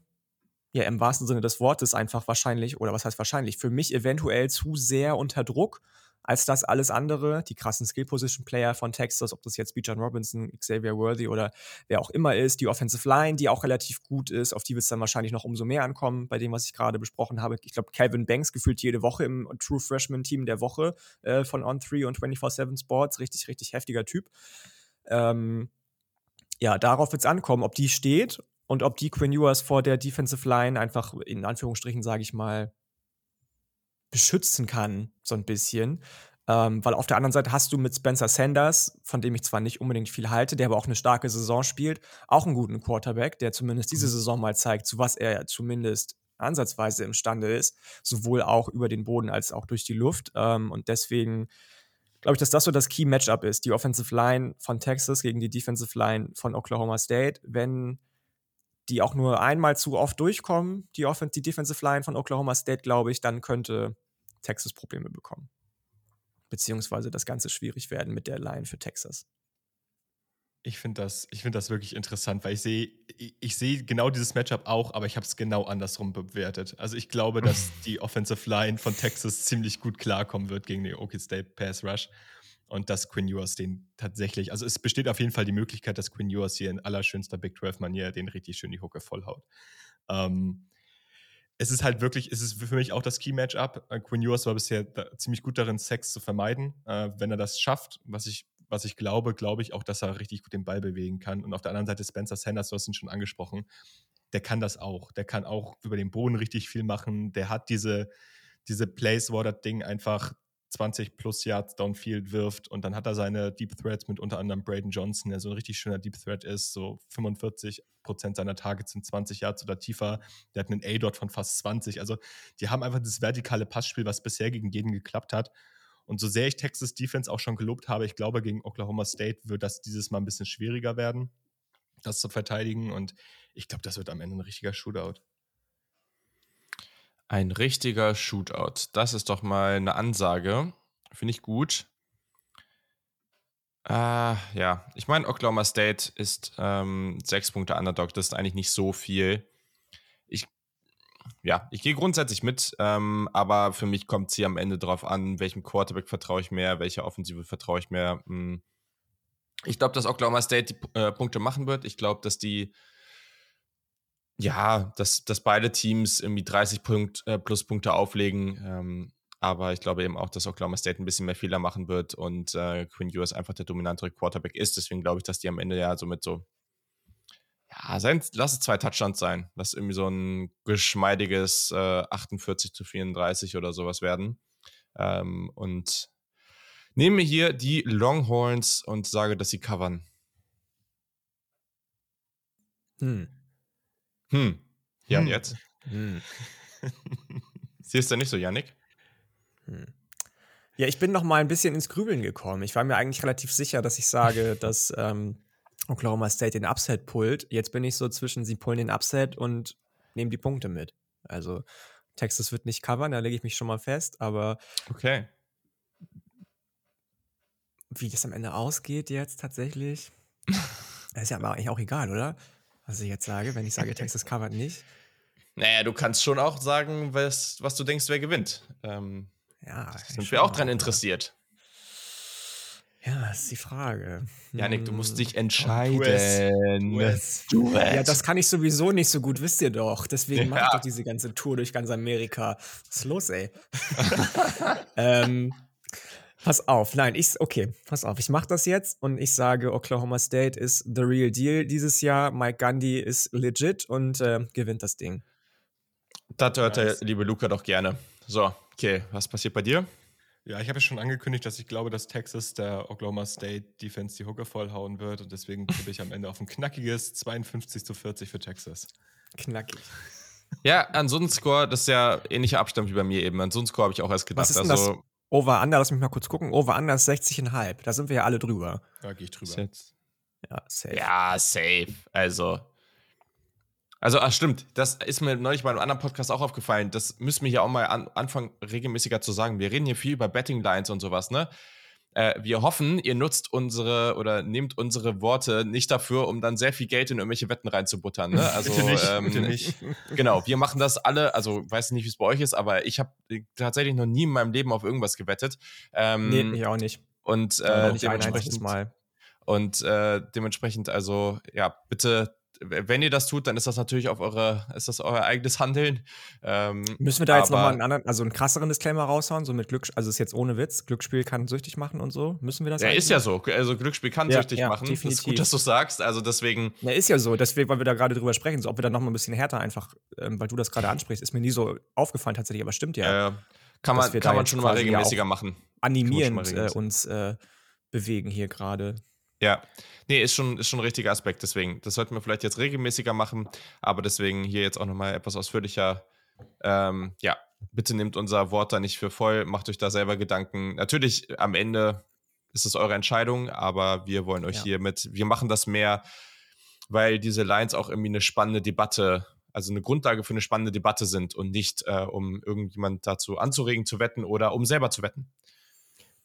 Speaker 2: ja im wahrsten Sinne des Wortes einfach wahrscheinlich, oder was heißt wahrscheinlich, für mich eventuell zu sehr unter Druck als das alles andere, die krassen Skill-Position-Player von Texas, ob das jetzt Bijan Robinson, Xavier Worthy oder wer auch immer ist, die Offensive Line, die auch relativ gut ist, auf die wird es dann wahrscheinlich noch umso mehr ankommen, bei dem, was ich gerade besprochen habe. Ich glaube, Calvin Banks gefühlt jede Woche im True Freshman-Team der Woche äh, von On3 und 24-7 Sports, richtig, richtig heftiger Typ. Ähm, ja, darauf wird es ankommen, ob die steht und ob die Quinn Ewers vor der Defensive Line einfach in Anführungsstrichen, sage ich mal, beschützen kann, so ein bisschen. Ähm, weil auf der anderen Seite hast du mit Spencer Sanders, von dem ich zwar nicht unbedingt viel halte, der aber auch eine starke Saison spielt, auch einen guten Quarterback, der zumindest diese mhm. Saison mal zeigt, zu was er zumindest ansatzweise imstande ist, sowohl auch über den Boden als auch durch die Luft. Ähm, und deswegen glaube ich, dass das so das Key-Matchup ist, die Offensive Line von Texas gegen die Defensive Line von Oklahoma State. Wenn die auch nur einmal zu oft durchkommen, die, Offen die Defensive Line von Oklahoma State, glaube ich, dann könnte Texas Probleme bekommen. Beziehungsweise das Ganze schwierig werden mit der Line für Texas.
Speaker 3: Ich finde das, find das wirklich interessant, weil ich sehe ich, ich seh genau dieses Matchup auch, aber ich habe es genau andersrum bewertet. Also ich glaube, dass die Offensive Line von Texas ziemlich gut klarkommen wird gegen den Okie State Pass Rush und dass Quinn Ewers den tatsächlich, also es besteht auf jeden Fall die Möglichkeit, dass Quinn Ewers hier in allerschönster Big 12-Manier den richtig schön die Hucke vollhaut. Ähm, es ist halt wirklich, es ist für mich auch das Key-Matchup. Äh, Quinn Ewers war bisher da, ziemlich gut darin, Sex zu vermeiden. Äh, wenn er das schafft, was ich, was ich glaube, glaube ich auch, dass er richtig gut den Ball bewegen kann. Und auf der anderen Seite Spencer Sanders, du hast ihn schon angesprochen, der kann das auch. Der kann auch über den Boden richtig viel machen. Der hat diese, diese Plays, wo das Ding einfach 20 plus Yards downfield wirft und dann hat er seine Deep Threats mit unter anderem Braden Johnson, der so ein richtig schöner Deep Threat ist, so 45 Prozent seiner Targets sind 20 Yards oder tiefer. Der hat einen A-Dot von fast 20. Also die haben einfach das vertikale Passspiel, was bisher gegen jeden geklappt hat. Und so sehr ich Texas Defense auch schon gelobt habe, ich glaube, gegen Oklahoma State wird das dieses Mal ein bisschen schwieriger werden, das zu verteidigen. Und ich glaube, das wird am Ende ein richtiger Shootout.
Speaker 1: Ein richtiger Shootout. Das ist doch mal eine Ansage. Finde ich gut. Äh, ja, ich meine, Oklahoma State ist ähm, sechs Punkte Underdog. Das ist eigentlich nicht so viel. Ich, ja, ich gehe grundsätzlich mit, ähm, aber für mich kommt es hier am Ende darauf an, welchem Quarterback vertraue ich mehr, welcher Offensive vertraue ich mehr. Hm. Ich glaube, dass Oklahoma State die äh, Punkte machen wird. Ich glaube, dass die ja, dass, dass beide Teams irgendwie 30 Punkt, äh, Pluspunkte auflegen. Ähm, aber ich glaube eben auch, dass Oklahoma State ein bisschen mehr Fehler machen wird und äh, Quinn Ewers einfach der dominantere Quarterback ist. Deswegen glaube ich, dass die am Ende ja so mit so, ja, sein, lass es zwei Touchdowns sein. Lass irgendwie so ein geschmeidiges äh, 48 zu 34 oder sowas werden. Ähm, und nehme hier die Longhorns und sage, dass sie covern.
Speaker 2: Hm.
Speaker 1: Hm. Ja, hm. und jetzt? Hm. Siehst du nicht so, Yannick?
Speaker 2: Hm. Ja, ich bin noch mal ein bisschen ins Grübeln gekommen. Ich war mir eigentlich relativ sicher, dass ich sage, dass ähm, Oklahoma State den Upset pullt. Jetzt bin ich so zwischen, sie pullen den Upset und nehmen die Punkte mit. Also Texas wird nicht covern, da lege ich mich schon mal fest, aber
Speaker 1: okay.
Speaker 2: Wie das am Ende ausgeht jetzt tatsächlich, ist ja aber eigentlich auch egal, oder? Was ich jetzt sage, wenn ich sage, Texas covert nicht.
Speaker 1: Naja, du kannst schon auch sagen, was, was du denkst, wer gewinnt. Ähm,
Speaker 2: ja,
Speaker 1: sind wir auch dran interessiert.
Speaker 2: Ja, das ist die Frage.
Speaker 1: Janik, du musst hm. dich entscheiden.
Speaker 2: US. US. Ja, das kann ich sowieso nicht so gut, wisst ihr doch. Deswegen ja. mache ich doch diese ganze Tour durch ganz Amerika. Was ist los, ey? ähm, pass auf, nein, ich, okay, pass auf, ich mache das jetzt und ich sage, Oklahoma State ist the real deal dieses Jahr. Mike Gandhi ist legit und äh, gewinnt das Ding.
Speaker 1: Das hört nice. der liebe Luca doch gerne. So, okay, was passiert bei dir?
Speaker 3: Ja, ich habe ja schon angekündigt, dass ich glaube, dass Texas der Oklahoma State Defense die Hooker vollhauen wird und deswegen tippe ich am Ende auf ein knackiges 52 zu 40 für Texas.
Speaker 2: Knackig.
Speaker 1: Ja, an so einem Score, das ist ja ähnlicher Abstand wie bei mir eben. An so einem Score habe ich auch erst gedacht.
Speaker 2: Was ist denn also, das Over-Under, lass mich mal kurz gucken. Over-Under ist 60,5. Da sind wir ja alle drüber.
Speaker 3: Da gehe ich drüber.
Speaker 1: Ja, safe. Ja, safe. Also, also, ach, stimmt. Das ist mir neulich bei einem anderen Podcast auch aufgefallen. Das müssen wir hier auch mal an, anfangen, regelmäßiger zu sagen. Wir reden hier viel über Betting Lines und sowas, ne? Äh, wir hoffen, ihr nutzt unsere oder nehmt unsere Worte nicht dafür, um dann sehr viel Geld in irgendwelche Wetten reinzubuttern. Ne? Also,
Speaker 3: bitte nicht, ähm, bitte nicht.
Speaker 1: Genau, wir machen das alle. Also, weiß nicht, wie es bei euch ist, aber ich habe tatsächlich noch nie in meinem Leben auf irgendwas gewettet.
Speaker 2: Ähm, nee, ich auch nicht.
Speaker 1: Und äh, dementsprechend, Mal. Und äh, dementsprechend, also, ja, bitte wenn ihr das tut, dann ist das natürlich auf eure, ist das euer eigenes Handeln.
Speaker 2: Ähm, Müssen wir da jetzt nochmal einen anderen, also einen krasseren Disclaimer raushauen, so mit Glück, also ist jetzt ohne Witz, Glücksspiel kann süchtig machen und so. Müssen wir das?
Speaker 1: Ja, ist ja so. Also Glücksspiel kann ja, süchtig ja, machen. Definitiv. Das ist gut, dass du sagst. Also deswegen.
Speaker 2: Ja, ist ja so. Deswegen, weil wir da gerade drüber sprechen, so ob wir da nochmal ein bisschen härter einfach, ähm, weil du das gerade ansprichst, ist mir nie so aufgefallen tatsächlich, aber stimmt ja.
Speaker 1: Äh, kann man, kann man schon mal regelmäßiger machen.
Speaker 2: Animierend äh, uns äh, bewegen hier gerade.
Speaker 1: Ja, nee, ist schon, ist schon ein richtiger Aspekt. Deswegen, das sollten wir vielleicht jetzt regelmäßiger machen, aber deswegen hier jetzt auch nochmal etwas ausführlicher. Ähm, ja, bitte nehmt unser Wort da nicht für voll, macht euch da selber Gedanken. Natürlich, am Ende ist es eure Entscheidung, aber wir wollen euch ja. hier mit, wir machen das mehr, weil diese Lines auch irgendwie eine spannende Debatte, also eine Grundlage für eine spannende Debatte sind und nicht, äh, um irgendjemand dazu anzuregen zu wetten oder um selber zu wetten.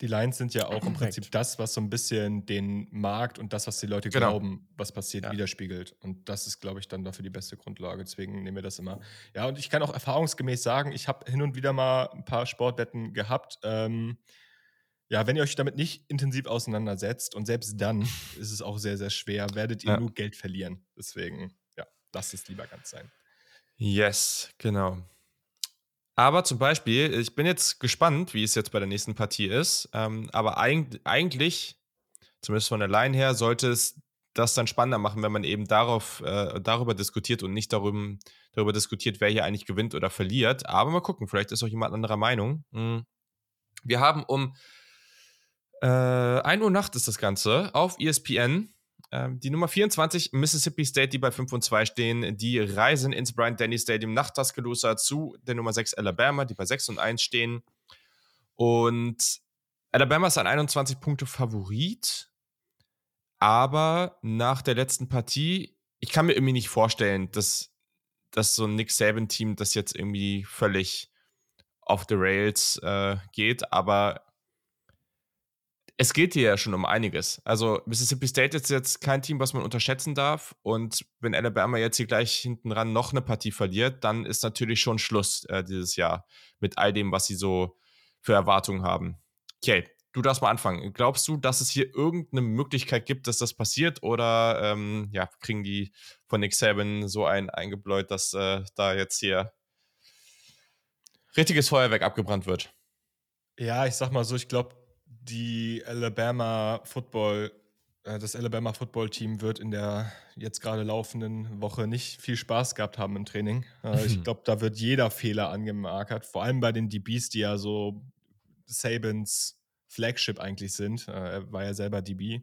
Speaker 3: Die Lines sind ja auch im Prinzip das, was so ein bisschen den Markt und das, was die Leute genau. glauben, was passiert, ja. widerspiegelt. Und das ist, glaube ich, dann dafür die beste Grundlage. Deswegen nehmen wir das immer. Ja, und ich kann auch erfahrungsgemäß sagen, ich habe hin und wieder mal ein paar Sportwetten gehabt. Ähm, ja, wenn ihr euch damit nicht intensiv auseinandersetzt und selbst dann ist es auch sehr, sehr schwer, werdet ihr ja. nur Geld verlieren. Deswegen, ja, lasst es lieber ganz sein.
Speaker 1: Yes, genau. Aber zum Beispiel, ich bin jetzt gespannt, wie es jetzt bei der nächsten Partie ist. Ähm, aber eig eigentlich, zumindest von der Line her, sollte es das dann spannender machen, wenn man eben darauf, äh, darüber diskutiert und nicht darüber, darüber diskutiert, wer hier eigentlich gewinnt oder verliert. Aber mal gucken, vielleicht ist auch jemand anderer Meinung. Mhm. Wir haben um äh, 1 Uhr Nacht ist das Ganze auf ESPN ähm, die Nummer 24, Mississippi State, die bei 5 und 2 stehen, die reisen ins Bryant Denny Stadium nach Tuscaloosa zu der Nummer 6 Alabama, die bei 6 und 1 stehen. Und Alabama ist ein 21 Punkte Favorit, aber nach der letzten Partie, ich kann mir irgendwie nicht vorstellen, dass, dass so ein Nick Saban-Team das jetzt irgendwie völlig off the rails äh, geht, aber es geht hier ja schon um einiges. Also Mississippi State ist jetzt kein Team, was man unterschätzen darf. Und wenn Alabama jetzt hier gleich hinten ran noch eine Partie verliert, dann ist natürlich schon Schluss äh, dieses Jahr mit all dem, was sie so für Erwartungen haben. Okay, du darfst mal anfangen. Glaubst du, dass es hier irgendeine Möglichkeit gibt, dass das passiert? Oder ähm, ja, kriegen die von Nick Saban so ein eingebläut, dass äh, da jetzt hier richtiges Feuerwerk abgebrannt wird?
Speaker 3: Ja, ich sag mal so, ich glaube, die Alabama Football, äh, das Alabama Football Team wird in der jetzt gerade laufenden Woche nicht viel Spaß gehabt haben im Training. Äh, ich glaube, da wird jeder Fehler angemarkert, vor allem bei den DBs, die ja so Sabins Flagship eigentlich sind. Äh, er war ja selber DB.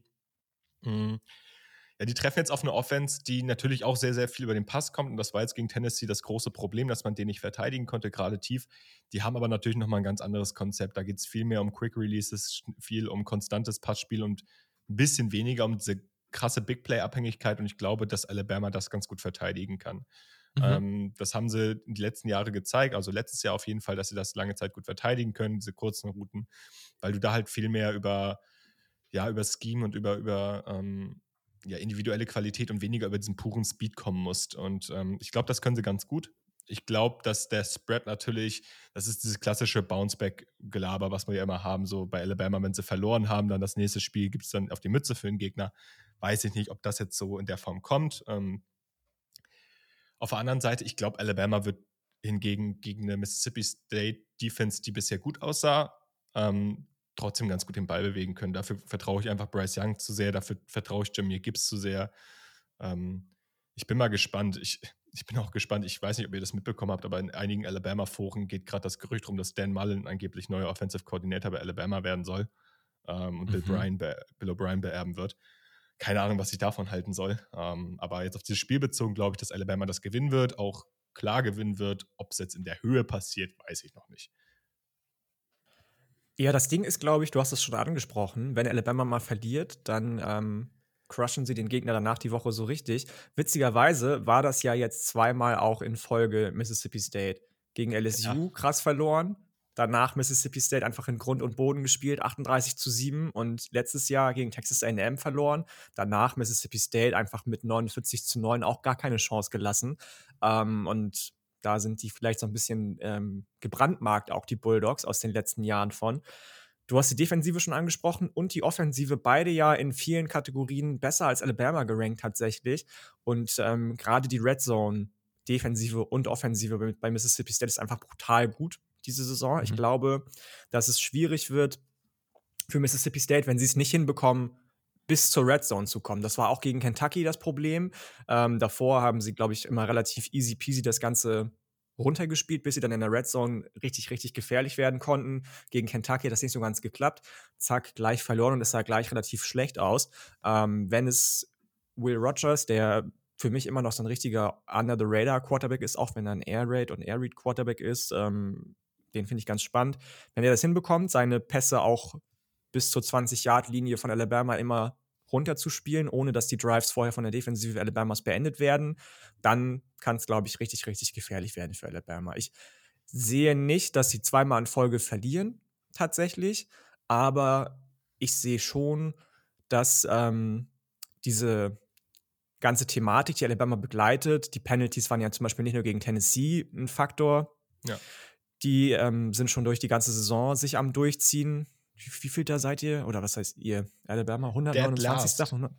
Speaker 3: Ja, die treffen jetzt auf eine Offense, die natürlich auch sehr, sehr viel über den Pass kommt. Und das war jetzt gegen Tennessee das große Problem, dass man den nicht verteidigen konnte, gerade tief. Die haben aber natürlich nochmal ein ganz anderes Konzept. Da geht es viel mehr um Quick Releases, viel um konstantes Passspiel und ein bisschen weniger um diese krasse Big Play-Abhängigkeit. Und ich glaube, dass Alabama das ganz gut verteidigen kann. Mhm. Ähm, das haben sie die letzten Jahre gezeigt, also letztes Jahr auf jeden Fall, dass sie das lange Zeit gut verteidigen können, diese kurzen Routen, weil du da halt viel mehr über, ja, über Scheme und über, über ähm, ja, individuelle Qualität und weniger über diesen puren Speed kommen musst. Und ähm, ich glaube, das können sie ganz gut. Ich glaube, dass der Spread natürlich, das ist dieses klassische Bounceback-Gelaber, was wir ja immer haben, so bei Alabama, wenn sie verloren haben, dann das nächste Spiel gibt es dann auf die Mütze für den Gegner. Weiß ich nicht, ob das jetzt so in der Form kommt. Ähm, auf der anderen Seite, ich glaube, Alabama wird hingegen gegen eine Mississippi State Defense, die bisher gut aussah, ähm, trotzdem ganz gut den Ball bewegen können. Dafür vertraue ich einfach Bryce Young zu sehr, dafür vertraue ich Jamir Gibbs zu sehr. Ähm, ich bin mal gespannt. Ich, ich bin auch gespannt. Ich weiß nicht, ob ihr das mitbekommen habt, aber in einigen Alabama-Foren geht gerade das Gerücht rum, dass Dan Mullen angeblich neuer Offensive Coordinator bei Alabama werden soll ähm, und mhm. Bill, Bryan Bill O'Brien beerben wird. Keine Ahnung, was ich davon halten soll. Ähm, aber jetzt auf dieses Spiel bezogen, glaube ich, dass Alabama das gewinnen wird, auch klar gewinnen wird. Ob es jetzt in der Höhe passiert, weiß ich noch nicht.
Speaker 2: Ja, das Ding ist, glaube ich, du hast es schon angesprochen, wenn Alabama mal verliert, dann ähm, crushen sie den Gegner danach die Woche so richtig. Witzigerweise war das ja jetzt zweimal auch in Folge Mississippi State. Gegen LSU ja. krass verloren, danach Mississippi State einfach in Grund und Boden gespielt, 38 zu 7 und letztes Jahr gegen Texas AM verloren. Danach Mississippi State einfach mit 49 zu 9 auch gar keine Chance gelassen. Ähm, und da sind die vielleicht so ein bisschen ähm, gebrandmarkt, auch die Bulldogs aus den letzten Jahren von. Du hast die Defensive schon angesprochen und die Offensive, beide ja in vielen Kategorien besser als Alabama gerankt tatsächlich. Und ähm, gerade die Red Zone Defensive und Offensive bei Mississippi State ist einfach brutal gut diese Saison. Mhm. Ich glaube, dass es schwierig wird für Mississippi State, wenn sie es nicht hinbekommen, bis zur Red Zone zu kommen. Das war auch gegen Kentucky das Problem. Ähm, davor haben sie, glaube ich, immer relativ easy peasy das Ganze runtergespielt, bis sie dann in der Red Zone richtig, richtig gefährlich werden konnten. Gegen Kentucky hat das nicht so ganz geklappt. Zack, gleich verloren und es sah gleich relativ schlecht aus. Ähm, wenn es Will Rogers, der für mich immer noch so ein richtiger Under-the-Radar-Quarterback ist, auch wenn er ein Air-Raid und Air-Read-Quarterback ist, ähm, den finde ich ganz spannend. Wenn er das hinbekommt, seine Pässe auch bis zur 20-Yard-Linie von Alabama immer runterzuspielen, ohne dass die Drives vorher von der Defensive Alabamas beendet werden, dann kann es, glaube ich, richtig, richtig gefährlich werden für Alabama. Ich sehe nicht, dass sie zweimal in Folge verlieren, tatsächlich, aber ich sehe schon, dass ähm, diese ganze Thematik, die Alabama begleitet, die Penalties waren ja zum Beispiel nicht nur gegen Tennessee ein Faktor, ja. die ähm, sind schon durch die ganze Saison sich am Durchziehen wie, viel da seid ihr? Oder was heißt ihr? Alabama 129. Dead last,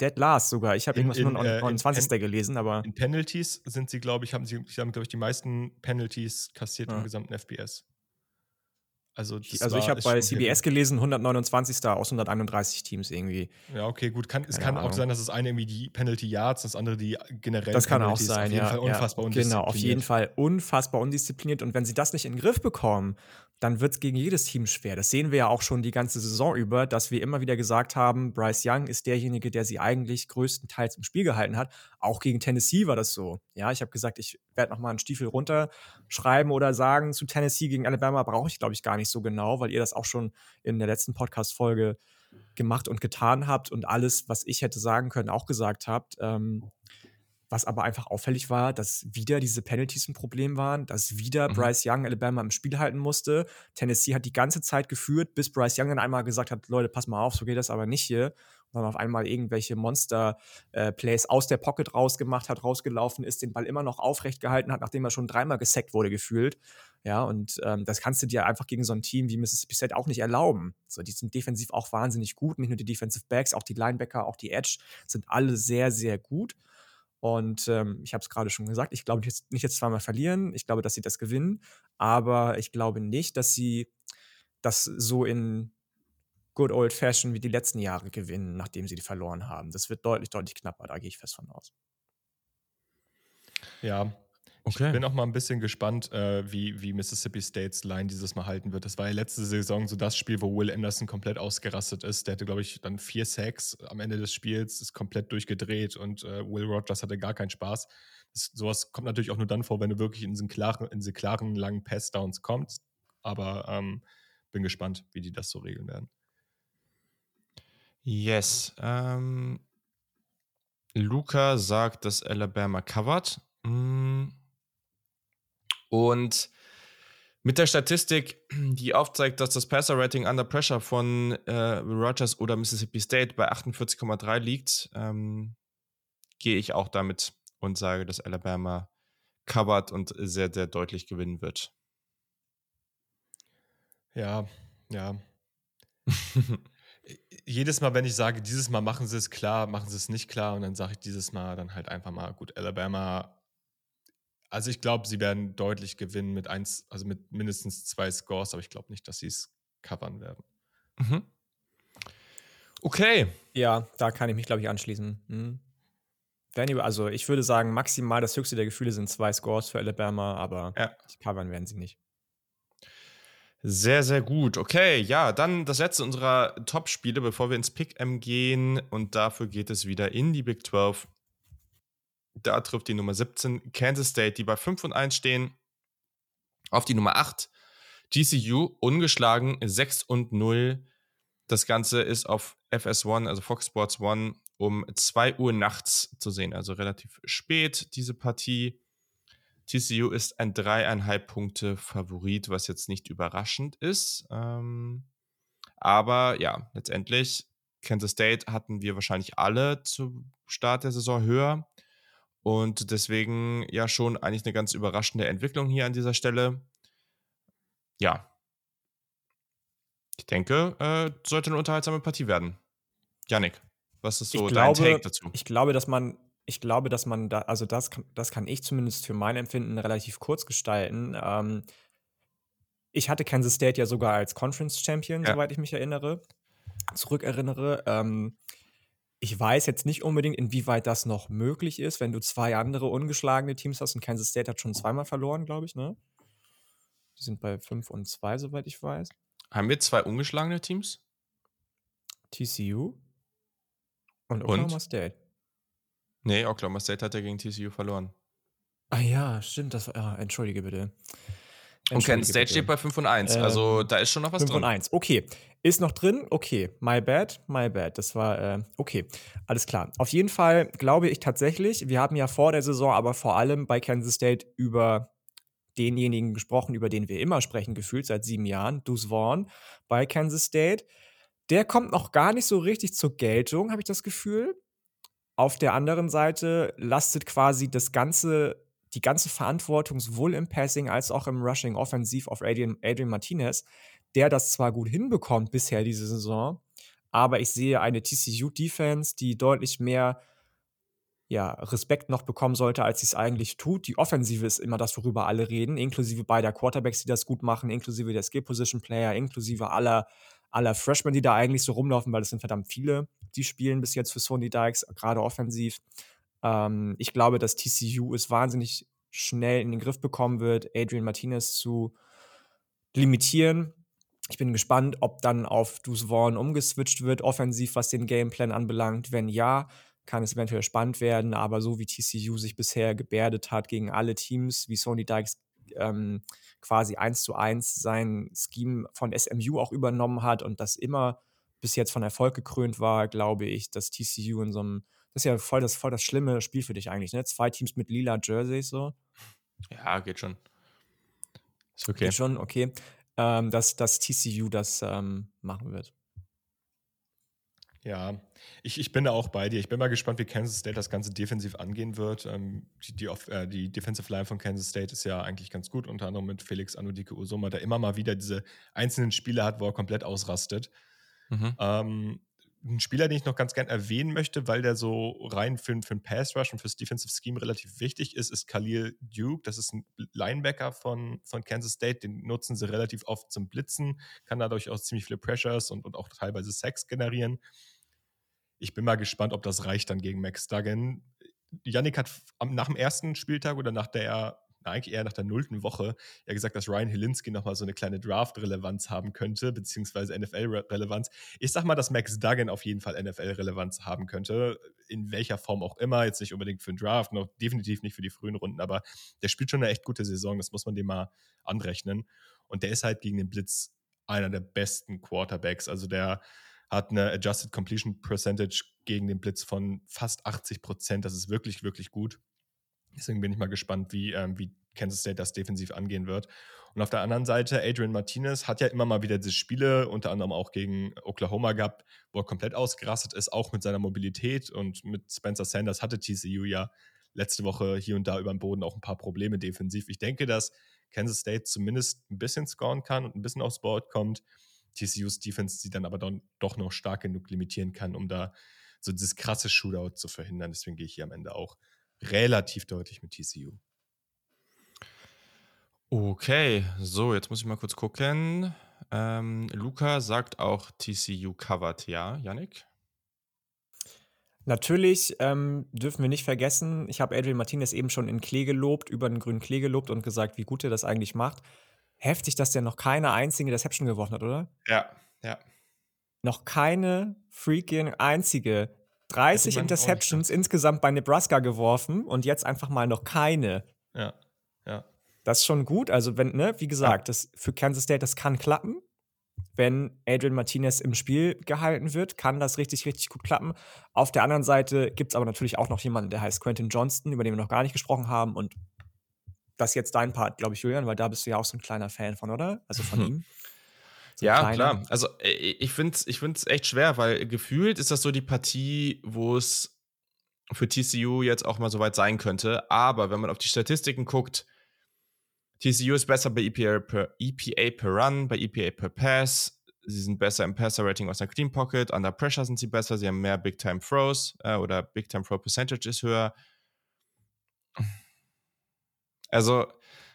Speaker 2: Dead last sogar. Ich habe irgendwas in, nur 29. Äh, gelesen, aber.
Speaker 3: In Penalties sind sie, glaube ich, haben sie, haben, glaube ich, die meisten Penalties kassiert ja. im gesamten FBS.
Speaker 2: Also, also ich habe bei CBS gelesen, 129. aus 131 Teams irgendwie.
Speaker 3: Ja, okay, gut. Kann, es kann Ahnung. auch sein, dass das eine irgendwie die Penalty Yards, das andere die generell.
Speaker 2: Das kann Penalties. auch sein, auf jeden ja. Fall unfassbar ja, undiszipliniert. Genau, auf jeden Fall unfassbar undiszipliniert. Und wenn sie das nicht in den Griff bekommen, dann wird es gegen jedes Team schwer. Das sehen wir ja auch schon die ganze Saison über, dass wir immer wieder gesagt haben, Bryce Young ist derjenige, der sie eigentlich größtenteils im Spiel gehalten hat. Auch gegen Tennessee war das so. Ja, ich habe gesagt, ich werde nochmal einen Stiefel runterschreiben oder sagen, zu Tennessee gegen Alabama brauche ich, glaube ich, gar nicht so genau, weil ihr das auch schon in der letzten Podcast-Folge gemacht und getan habt und alles, was ich hätte sagen können, auch gesagt habt. Ähm, was aber einfach auffällig war, dass wieder diese Penalties ein Problem waren, dass wieder mhm. Bryce Young Alabama im Spiel halten musste. Tennessee hat die ganze Zeit geführt, bis Bryce Young dann einmal gesagt hat, Leute, pass mal auf, so geht das aber nicht hier. Dann auf einmal irgendwelche Monster-Plays äh, aus der Pocket rausgemacht hat, rausgelaufen ist, den Ball immer noch aufrecht gehalten hat, nachdem er schon dreimal gesackt wurde, gefühlt. Ja, und ähm, das kannst du dir einfach gegen so ein Team wie Mississippi State auch nicht erlauben. So, die sind defensiv auch wahnsinnig gut. Nicht nur die Defensive Backs, auch die Linebacker, auch die Edge sind alle sehr, sehr gut. Und ähm, ich habe es gerade schon gesagt, ich glaube nicht jetzt zweimal verlieren. Ich glaube, dass sie das gewinnen. Aber ich glaube nicht, dass sie das so in good old fashion wie die letzten Jahre gewinnen, nachdem sie die verloren haben. Das wird deutlich, deutlich knapper, da gehe ich fest von aus.
Speaker 3: Ja, Okay. Ich bin auch mal ein bisschen gespannt, äh, wie, wie Mississippi States Line dieses Mal halten wird. Das war ja letzte Saison so das Spiel, wo Will Anderson komplett ausgerastet ist. Der hatte, glaube ich, dann vier Sacks am Ende des Spiels, ist komplett durchgedreht und äh, Will Rogers hatte gar keinen Spaß. Das, sowas kommt natürlich auch nur dann vor, wenn du wirklich in diesen klaren, in diese klaren, langen Pass-Downs kommst. Aber ähm, bin gespannt, wie die das so regeln werden.
Speaker 1: Yes. Ähm, Luca sagt, dass Alabama covert. Mm. Und mit der Statistik, die aufzeigt, dass das Passer-Rating under Pressure von äh, Rogers oder Mississippi State bei 48,3 liegt, ähm, gehe ich auch damit und sage, dass Alabama covert und sehr, sehr deutlich gewinnen wird.
Speaker 3: Ja, ja. Jedes Mal, wenn ich sage, dieses Mal machen sie es klar, machen sie es nicht klar und dann sage ich dieses Mal dann halt einfach mal, gut, Alabama also ich glaube, sie werden deutlich gewinnen mit eins, also mit mindestens zwei Scores, aber ich glaube nicht, dass sie es covern werden. Mhm.
Speaker 1: Okay.
Speaker 2: Ja, da kann ich mich, glaube ich, anschließen. Mhm. Also ich würde sagen, maximal das höchste der Gefühle sind zwei Scores für Alabama, aber ja. covern werden sie nicht.
Speaker 1: Sehr, sehr gut. Okay, ja, dann das letzte unserer Top-Spiele, bevor wir ins Pick-M gehen. Und dafür geht es wieder in die Big 12. Da trifft die Nummer 17 Kansas State, die bei 5 und 1 stehen, auf die Nummer 8 GCU, ungeschlagen 6 und 0. Das Ganze ist auf FS1, also Fox Sports One, um 2 Uhr nachts zu sehen, also relativ spät diese Partie. TCU ist ein dreieinhalb Punkte Favorit, was jetzt nicht überraschend ist. Ähm, aber ja, letztendlich, Kansas State hatten wir wahrscheinlich alle zu Start der Saison höher. Und deswegen ja schon eigentlich eine ganz überraschende Entwicklung hier an dieser Stelle. Ja. Ich denke, äh, sollte eine unterhaltsame Partie werden. Janik, was ist so
Speaker 2: ich dein glaube, Take dazu? Ich glaube, dass man, ich glaube, dass man da, also das, das kann ich zumindest für mein Empfinden relativ kurz gestalten. Ähm, ich hatte Kansas State ja sogar als Conference Champion, ja. soweit ich mich erinnere, zurückerinnere. Ähm, ich weiß jetzt nicht unbedingt, inwieweit das noch möglich ist, wenn du zwei andere ungeschlagene Teams hast und Kansas State hat schon zweimal verloren, glaube ich, ne? Die sind bei 5 und 2, soweit ich weiß.
Speaker 1: Haben wir zwei ungeschlagene Teams?
Speaker 2: TCU und Oklahoma und? State.
Speaker 1: Nee, Oklahoma State hat ja gegen TCU verloren.
Speaker 2: Ah ja, stimmt, das war, ah, entschuldige bitte.
Speaker 1: Und Kansas State steht bei 5 und 1. Ähm, also da ist schon noch was 5 drin. 5
Speaker 2: und 1. Okay. Ist noch drin? Okay. My bad, my bad. Das war, äh, okay. Alles klar. Auf jeden Fall glaube ich tatsächlich, wir haben ja vor der Saison, aber vor allem bei Kansas State über denjenigen gesprochen, über den wir immer sprechen, gefühlt seit sieben Jahren, Deuce Vaughn bei Kansas State. Der kommt noch gar nicht so richtig zur Geltung, habe ich das Gefühl. Auf der anderen Seite lastet quasi das ganze die ganze Verantwortung sowohl im Passing als auch im Rushing offensiv auf Adrian, Adrian Martinez, der das zwar gut hinbekommt bisher diese Saison, aber ich sehe eine TCU-Defense, die deutlich mehr ja, Respekt noch bekommen sollte, als sie es eigentlich tut. Die Offensive ist immer das, worüber alle reden, inklusive beider Quarterbacks, die das gut machen, inklusive der Skill-Position-Player, inklusive aller, aller Freshmen, die da eigentlich so rumlaufen, weil es sind verdammt viele, die spielen bis jetzt für Sony Dykes, gerade offensiv. Ähm, ich glaube, dass TCU es wahnsinnig schnell in den Griff bekommen wird, Adrian Martinez zu limitieren. Ich bin gespannt, ob dann auf Deuce Vaughn umgeswitcht wird, offensiv, was den Gameplan anbelangt. Wenn ja, kann es eventuell spannend werden, aber so wie TCU sich bisher gebärdet hat gegen alle Teams, wie Sony Dykes ähm, quasi eins zu eins sein Scheme von SMU auch übernommen hat und das immer bis jetzt von Erfolg gekrönt war, glaube ich, dass TCU in so einem das ist ja voll das, voll das schlimme Spiel für dich eigentlich, ne? Zwei Teams mit lila Jerseys so.
Speaker 1: Ja, geht schon.
Speaker 2: Ist okay. Geht schon, okay. Ähm, dass, dass TCU das ähm, machen wird.
Speaker 3: Ja, ich, ich bin da auch bei dir. Ich bin mal gespannt, wie Kansas State das Ganze defensiv angehen wird. Ähm, die, die, äh, die, Defensive Line von Kansas State ist ja eigentlich ganz gut, unter anderem mit Felix Anudike Usoma, der immer mal wieder diese einzelnen Spiele hat, wo er komplett ausrastet. Mhm. Ähm, ein Spieler, den ich noch ganz gern erwähnen möchte, weil der so rein für, für den Pass Rush und fürs Defensive Scheme relativ wichtig ist, ist Khalil Duke. Das ist ein Linebacker von, von Kansas State. Den nutzen sie relativ oft zum Blitzen, kann dadurch auch ziemlich viele Pressures und, und auch teilweise Sacks generieren. Ich bin mal gespannt, ob das reicht dann gegen Max Duggan. Yannick hat nach dem ersten Spieltag oder nach der eigentlich eher nach der nullten Woche, ja gesagt, dass Ryan Helinski nochmal so eine kleine Draft-Relevanz haben könnte, beziehungsweise NFL-Relevanz. Ich sag mal, dass Max Duggan auf jeden Fall NFL-Relevanz haben könnte, in welcher Form auch immer, jetzt nicht unbedingt für den Draft, noch definitiv nicht für die frühen Runden, aber der spielt schon eine echt gute Saison, das muss man dem mal anrechnen. Und der ist halt gegen den Blitz einer der besten Quarterbacks, also der hat eine Adjusted Completion Percentage gegen den Blitz von fast 80 Prozent. Das ist wirklich, wirklich gut. Deswegen bin ich mal gespannt, wie, ähm, wie Kansas State das defensiv angehen wird. Und auf der anderen Seite, Adrian Martinez hat ja immer mal wieder diese Spiele, unter anderem auch gegen Oklahoma gehabt, wo er komplett ausgerastet ist, auch mit seiner Mobilität. Und mit Spencer Sanders hatte TCU ja letzte Woche hier und da über den Boden auch ein paar Probleme defensiv. Ich denke, dass Kansas State zumindest ein bisschen scoren kann und ein bisschen aufs Board kommt. TCUs Defense sie dann aber doch noch stark genug limitieren kann, um da so dieses krasse Shootout zu verhindern. Deswegen gehe ich hier am Ende auch relativ deutlich mit TCU.
Speaker 1: Okay, so, jetzt muss ich mal kurz gucken. Ähm, Luca sagt auch TCU covered, ja, Yannick?
Speaker 2: Natürlich ähm, dürfen wir nicht vergessen, ich habe Adrian Martinez eben schon in Klee gelobt, über den grünen Klee gelobt und gesagt, wie gut er das eigentlich macht. Heftig, dass der noch keine einzige Deception geworfen hat, oder?
Speaker 1: Ja, ja.
Speaker 2: Noch keine freaking einzige 30 Interceptions insgesamt bei Nebraska geworfen und jetzt einfach mal noch keine.
Speaker 3: Ja, ja.
Speaker 2: Das ist schon gut. Also, wenn, ne, wie gesagt, ja. das für Kansas State, das kann klappen. Wenn Adrian Martinez im Spiel gehalten wird, kann das richtig, richtig gut klappen. Auf der anderen Seite gibt es aber natürlich auch noch jemanden, der heißt Quentin Johnston, über den wir noch gar nicht gesprochen haben. Und das ist jetzt dein Part, glaube ich, Julian, weil da bist du ja auch so ein kleiner Fan von, oder? Also von ihm.
Speaker 1: Ja, kleiner. klar. Also äh, ich finde es ich find's echt schwer, weil gefühlt ist das so die Partie, wo es für TCU jetzt auch mal so weit sein könnte. Aber wenn man auf die Statistiken guckt, TCU ist besser bei EPA per, EPA per Run, bei EPA per Pass. Sie sind besser im Passer-Rating aus der Clean Pocket. Under Pressure sind sie besser. Sie haben mehr Big-Time Throws äh, oder Big-Time Throw Percentage ist höher. Also,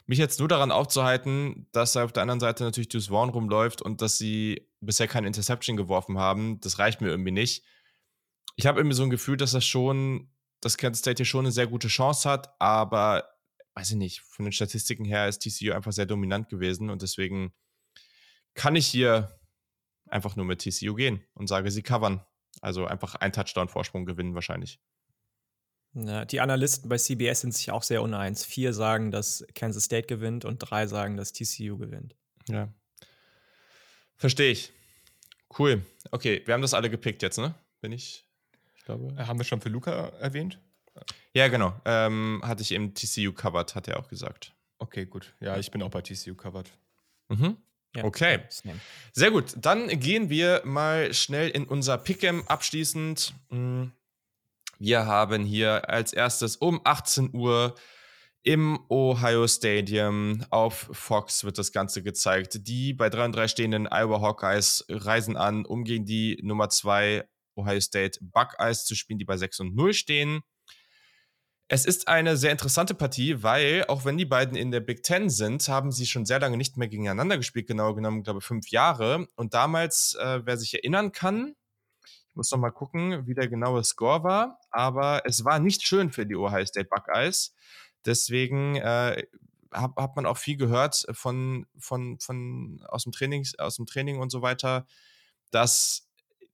Speaker 1: mich jetzt nur daran aufzuhalten, dass auf der anderen Seite natürlich Deuce Vaughn rumläuft und dass sie bisher keine Interception geworfen haben, das reicht mir irgendwie nicht. Ich habe irgendwie so ein Gefühl, dass das schon, dass Kansas State hier schon eine sehr gute Chance hat, aber weiß ich nicht, von den Statistiken her ist TCU einfach sehr dominant gewesen und deswegen kann ich hier einfach nur mit TCU gehen und sage, sie covern. Also einfach ein Touchdown-Vorsprung gewinnen wahrscheinlich.
Speaker 2: Ja, die Analysten bei CBS sind sich auch sehr uneins. Vier sagen, dass Kansas State gewinnt und drei sagen, dass TCU gewinnt.
Speaker 1: Ja. Verstehe ich. Cool. Okay, wir haben das alle gepickt jetzt, ne? Bin ich,
Speaker 3: ich glaube. Äh, haben wir schon für Luca erwähnt?
Speaker 1: Ja, genau. Ähm, hatte ich eben TCU covered, hat er auch gesagt.
Speaker 3: Okay, gut. Ja, ich bin auch bei TCU covered.
Speaker 1: Mhm. Ja, okay. Sehr gut. Dann gehen wir mal schnell in unser Pick'em abschließend. Mhm. Wir haben hier als erstes um 18 Uhr im Ohio Stadium auf Fox wird das Ganze gezeigt. Die bei 3 und 3 stehenden Iowa Hawkeyes reisen an, um gegen die Nummer 2 Ohio State Buckeyes zu spielen, die bei 6 und 0 stehen. Es ist eine sehr interessante Partie, weil auch wenn die beiden in der Big Ten sind, haben sie schon sehr lange nicht mehr gegeneinander gespielt, genau genommen, glaube ich, fünf Jahre. Und damals, äh, wer sich erinnern kann, muss noch mal gucken, wie der genaue Score war. Aber es war nicht schön für die Ohio State Buckeyes. Deswegen äh, hat, hat man auch viel gehört von, von, von aus, dem Trainings, aus dem Training und so weiter, dass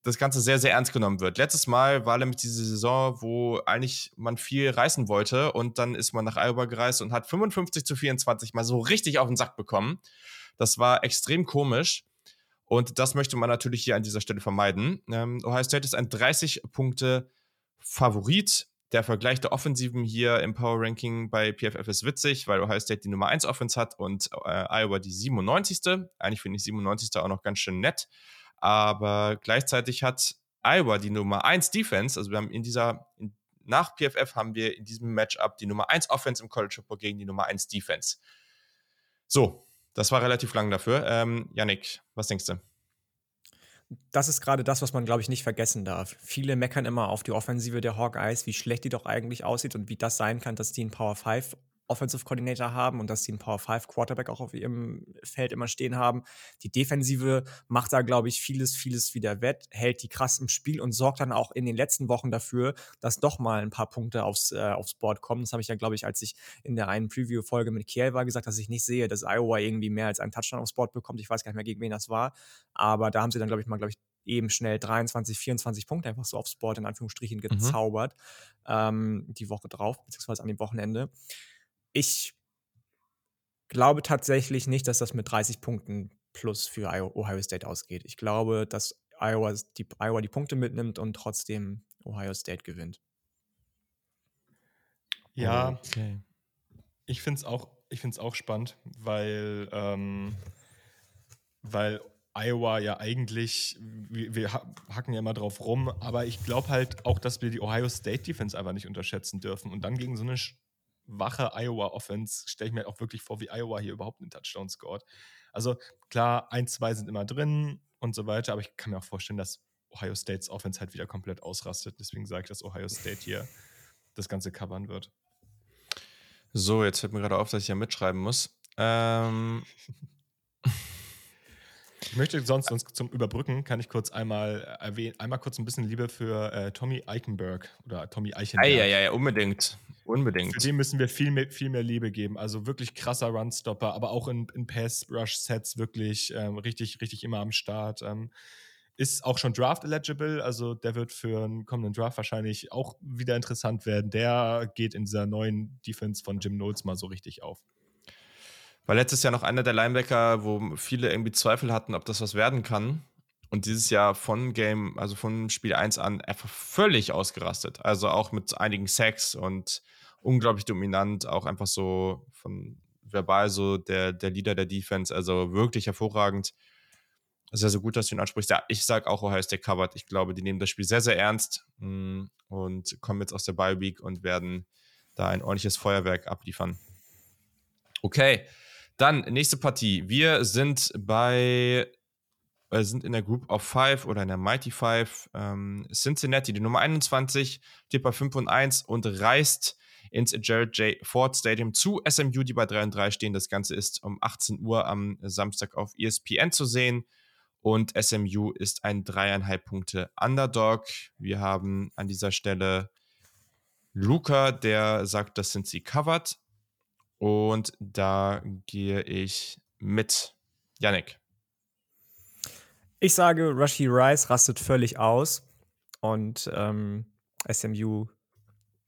Speaker 1: das Ganze sehr, sehr ernst genommen wird. Letztes Mal war nämlich diese Saison, wo eigentlich man viel reißen wollte und dann ist man nach Iowa gereist und hat 55 zu 24 mal so richtig auf den Sack bekommen. Das war extrem komisch. Und das möchte man natürlich hier an dieser Stelle vermeiden. Ähm, Ohio State ist ein 30-Punkte-Favorit. Der Vergleich der Offensiven hier im Power Ranking bei PFF ist witzig, weil Ohio State die Nummer 1 Offense hat und äh, Iowa die 97. Eigentlich finde ich 97. auch noch ganz schön nett. Aber gleichzeitig hat Iowa die Nummer 1 Defense. Also wir haben in dieser, in, nach PFF haben wir in diesem Matchup die Nummer 1 Offense im College Football gegen die Nummer 1 Defense. So, das war relativ lang dafür. Ähm, Yannick, was denkst du?
Speaker 2: das ist gerade das, was man, glaube ich, nicht vergessen darf. Viele meckern immer auf die Offensive der Hawkeyes, wie schlecht die doch eigentlich aussieht und wie das sein kann, dass die einen Power 5 Offensive Coordinator haben und dass sie einen Power 5 Quarterback auch auf ihrem Feld immer stehen haben. Die Defensive macht da, glaube ich, vieles, vieles wieder wett, hält die krass im Spiel und sorgt dann auch in den letzten Wochen dafür, dass doch mal ein paar Punkte aufs, äh, aufs Board kommen. Das habe ich ja, glaube ich, als ich in der einen Preview-Folge mit Kiel war, gesagt, dass ich nicht sehe, dass Iowa irgendwie mehr als einen Touchdown aufs Board bekommt. Ich weiß gar nicht mehr, gegen wen das war. Aber da haben sie dann, glaube ich, mal, glaube ich, eben schnell 23, 24 Punkte einfach so aufs Board in Anführungsstrichen mhm. gezaubert. Mhm. Ähm, die Woche drauf, beziehungsweise an dem Wochenende. Ich glaube tatsächlich nicht, dass das mit 30 Punkten plus für Ohio State ausgeht. Ich glaube, dass Iowa die, Iowa die Punkte mitnimmt und trotzdem Ohio State gewinnt.
Speaker 3: Ja, okay. ich finde es auch, auch spannend, weil, ähm, weil Iowa ja eigentlich, wir, wir, hacken ja immer drauf rum, aber ich glaube halt auch, dass wir die Ohio State Defense einfach nicht unterschätzen dürfen. Und dann gegen so eine wache Iowa Offense stelle ich mir halt auch wirklich vor, wie Iowa hier überhaupt einen Touchdown scored. Also klar, ein, zwei sind immer drin und so weiter, aber ich kann mir auch vorstellen, dass Ohio States Offense halt wieder komplett ausrastet. Deswegen sage ich, dass Ohio State hier das Ganze covern wird.
Speaker 1: So, jetzt fällt mir gerade auf, dass ich ja mitschreiben muss. Ähm.
Speaker 3: Ich möchte sonst, sonst zum Überbrücken, kann ich kurz einmal erwähnen, einmal kurz ein bisschen Liebe für äh, Tommy Eichenberg oder Tommy Eichenberg.
Speaker 1: Ja, ja, ja, unbedingt. Unbedingt.
Speaker 3: Für den müssen wir viel mehr, viel mehr Liebe geben. Also wirklich krasser Runstopper, aber auch in, in Pass-Rush-Sets wirklich ähm, richtig, richtig immer am Start. Ähm, ist auch schon Draft-eligible, also der wird für einen kommenden Draft wahrscheinlich auch wieder interessant werden. Der geht in dieser neuen Defense von Jim Knowles mal so richtig auf.
Speaker 1: War letztes Jahr noch einer der Linebacker, wo viele irgendwie Zweifel hatten, ob das was werden kann. Und dieses Jahr von Game, also von Spiel 1 an, einfach völlig ausgerastet. Also auch mit einigen Sacks und unglaublich dominant, auch einfach so von verbal so der, der Leader der Defense. Also wirklich hervorragend. Sehr, sehr gut, dass du ihn ansprichst. Ja, ich sage auch Ohio State covered. Ich glaube, die nehmen das Spiel sehr, sehr ernst mm, und kommen jetzt aus der Bye Week und werden da ein ordentliches Feuerwerk abliefern. Okay, dann nächste Partie. Wir sind bei äh, sind in der Group of Five oder in der Mighty Five. Ähm, Cincinnati, die Nummer 21, steht bei 5 und 1 und reist ins Jared J. Ford Stadium zu SMU, die bei 3 und 3 stehen. Das Ganze ist um 18 Uhr am Samstag auf ESPN zu sehen. Und SMU ist ein dreieinhalb Punkte Underdog. Wir haben an dieser Stelle Luca, der sagt, das sind sie covered. Und da gehe ich mit. Yannick.
Speaker 2: Ich sage, Rushy Rice rastet völlig aus und ähm, SMU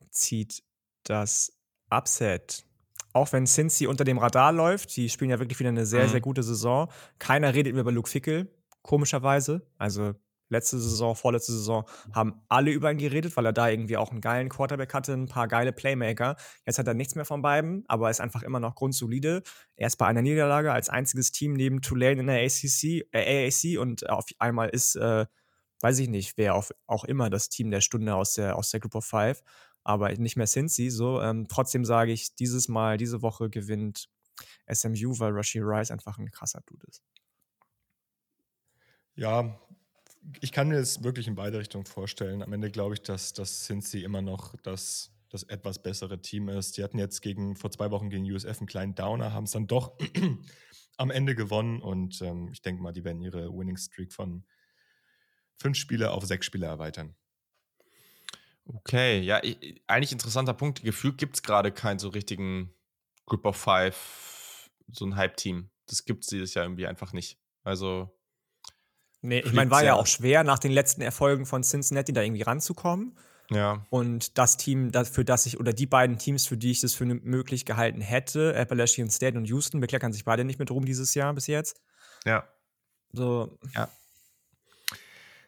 Speaker 2: zieht das Upset. Auch wenn Cincy unter dem Radar läuft, die spielen ja wirklich wieder eine sehr, mhm. sehr gute Saison. Keiner redet mehr über Luke Fickel, komischerweise. Also letzte Saison, vorletzte Saison, haben alle über ihn geredet, weil er da irgendwie auch einen geilen Quarterback hatte, ein paar geile Playmaker. Jetzt hat er nichts mehr von beiden, aber ist einfach immer noch grundsolide. Er ist bei einer Niederlage als einziges Team neben Tulane in der ACC, äh, AAC und auf einmal ist, äh, weiß ich nicht, wer auf, auch immer das Team der Stunde aus der, aus der Group of Five, aber nicht mehr sind sie so. Ähm, trotzdem sage ich, dieses Mal, diese Woche gewinnt SMU, weil Rashi Rice einfach ein krasser Dude ist.
Speaker 3: Ja, ich kann mir das wirklich in beide Richtungen vorstellen. Am Ende glaube ich, dass, dass Cincy immer noch das, das etwas bessere Team ist. Die hatten jetzt gegen, vor zwei Wochen gegen USF einen kleinen Downer, haben es dann doch am Ende gewonnen und ähm, ich denke mal, die werden ihre Winning Streak von fünf Spiele auf sechs Spiele erweitern.
Speaker 1: Okay, ja, ich, eigentlich interessanter Punkt. Gefühlt gibt es gerade keinen so richtigen Group of Five, so ein Hype-Team. Das gibt es dieses Jahr irgendwie einfach nicht. Also
Speaker 2: Nee, ich meine, war ja auch schwer, nach den letzten Erfolgen von Cincinnati da irgendwie ranzukommen.
Speaker 1: Ja.
Speaker 2: Und das Team, für das ich, oder die beiden Teams, für die ich das für möglich gehalten hätte, Appalachian State und Houston, bekleckern sich beide nicht mit rum dieses Jahr bis jetzt.
Speaker 1: Ja.
Speaker 2: So.
Speaker 1: Ja.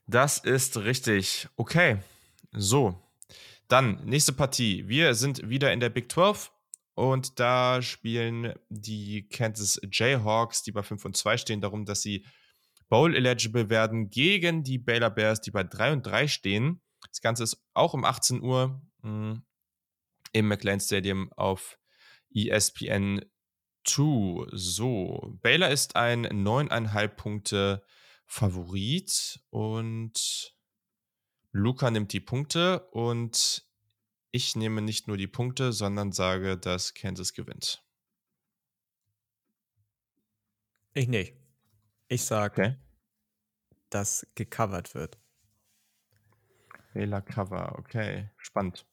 Speaker 1: Das ist richtig. Okay. So. Dann, nächste Partie. Wir sind wieder in der Big 12 und da spielen die Kansas Jayhawks, die bei 5 und 2 stehen, darum, dass sie Bowl-eligible werden gegen die Baylor Bears, die bei 3 und 3 stehen. Das Ganze ist auch um 18 Uhr mh, hm, im McLean Stadium auf ESPN 2. So, Baylor ist ein 9,5 Punkte Favorit und Luca nimmt die Punkte und ich nehme nicht nur die Punkte, sondern sage, dass Kansas gewinnt.
Speaker 2: Ich nicht. Ich sage, okay. dass gecovert wird.
Speaker 1: Fehler Cover, okay. Spannend.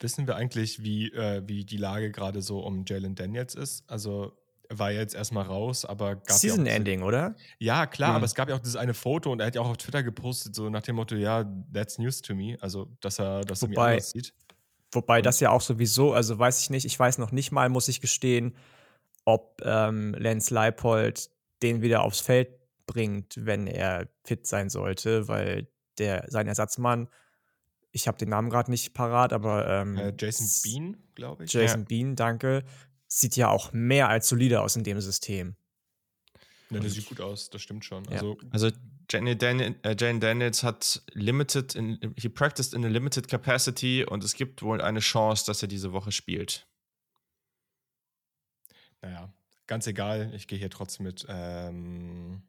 Speaker 3: Wissen wir eigentlich, wie, äh, wie die Lage gerade so um Jalen Daniels ist? Also war jetzt erstmal raus, aber
Speaker 2: gab Season ja Ending, oder?
Speaker 3: Ja, klar, mhm. aber es gab ja auch dieses eine Foto und er hat ja auch auf Twitter gepostet, so nach dem Motto, ja, that's news to me. Also, dass er das
Speaker 2: irgendwie anders sieht. Wobei das ja auch sowieso, also weiß ich nicht, ich weiß noch nicht mal, muss ich gestehen, ob ähm, Lance Leipold den wieder aufs Feld bringt, wenn er fit sein sollte, weil der sein Ersatzmann, ich habe den Namen gerade nicht parat, aber ähm,
Speaker 3: äh, Jason Bean, glaube ich.
Speaker 2: Jason ja. Bean, danke sieht ja auch mehr als solide aus in dem System.
Speaker 3: Ja, der sieht gut aus, das stimmt schon.
Speaker 1: Ja. Also, also Jane, Daniel, äh, Jane, Daniels hat limited, in, he practiced in a limited capacity und es gibt wohl eine Chance, dass er diese Woche spielt.
Speaker 3: Naja, ganz egal, ich gehe hier trotzdem mit. Ähm,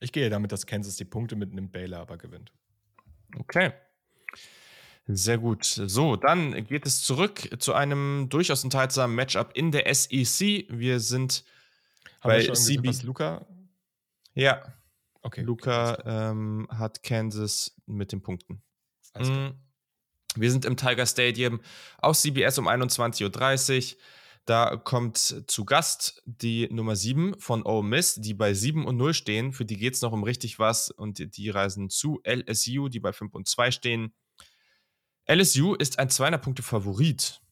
Speaker 3: ich gehe damit, dass Kansas die Punkte mitnimmt, Baylor aber gewinnt.
Speaker 1: Okay. Sehr gut. So, dann geht es zurück zu einem durchaus unterhaltsamen Matchup in der SEC. Wir sind
Speaker 3: Haben bei wir CB. Luca?
Speaker 1: Ja. Okay. Luca ähm, hat Kansas mit den Punkten. Mhm. Wir sind im Tiger Stadium auf CBS um 21.30 Uhr. Da kommt zu Gast die Nummer 7 von Ole Miss, die bei 7 und 0 stehen. Für die geht es noch um richtig was und die reisen zu LSU, die bei 5 und 2 stehen. LSU ist ein 200-Punkte-Favorit.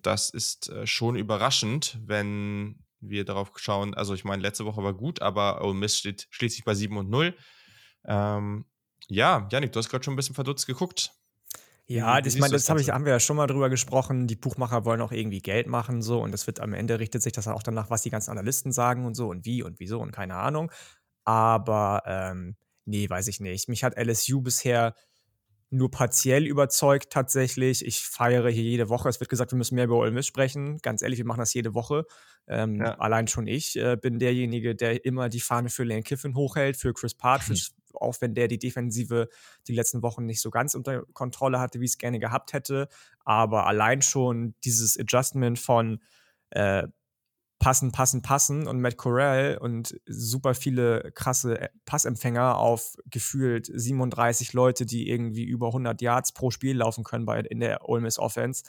Speaker 1: Das ist äh, schon überraschend, wenn wir darauf schauen. Also, ich meine, letzte Woche war gut, aber Ole Miss steht schließlich bei 7 und 0. Ähm, ja, Janik, du hast gerade schon ein bisschen verdutzt geguckt.
Speaker 2: Ja, ich meine, das, das hab ich, haben wir ja schon mal drüber gesprochen. Die Buchmacher wollen auch irgendwie Geld machen, so, und das wird am Ende richtet sich das auch danach, was die ganzen Analysten sagen und so und wie und wieso und keine Ahnung. Aber ähm, nee, weiß ich nicht. Mich hat LSU bisher nur partiell überzeugt tatsächlich. Ich feiere hier jede Woche. Es wird gesagt, wir müssen mehr über Ole Miss sprechen. Ganz ehrlich, wir machen das jede Woche. Ähm, ja. Allein schon ich äh, bin derjenige, der immer die Fahne für Lane Kiffin hochhält, für Chris Partridge. auch wenn der die Defensive die letzten Wochen nicht so ganz unter Kontrolle hatte, wie es gerne gehabt hätte. Aber allein schon dieses Adjustment von äh, passen, passen, passen und Matt Corral und super viele krasse äh, Passempfänger auf gefühlt 37 Leute, die irgendwie über 100 Yards pro Spiel laufen können bei, in der Ole Miss Offense.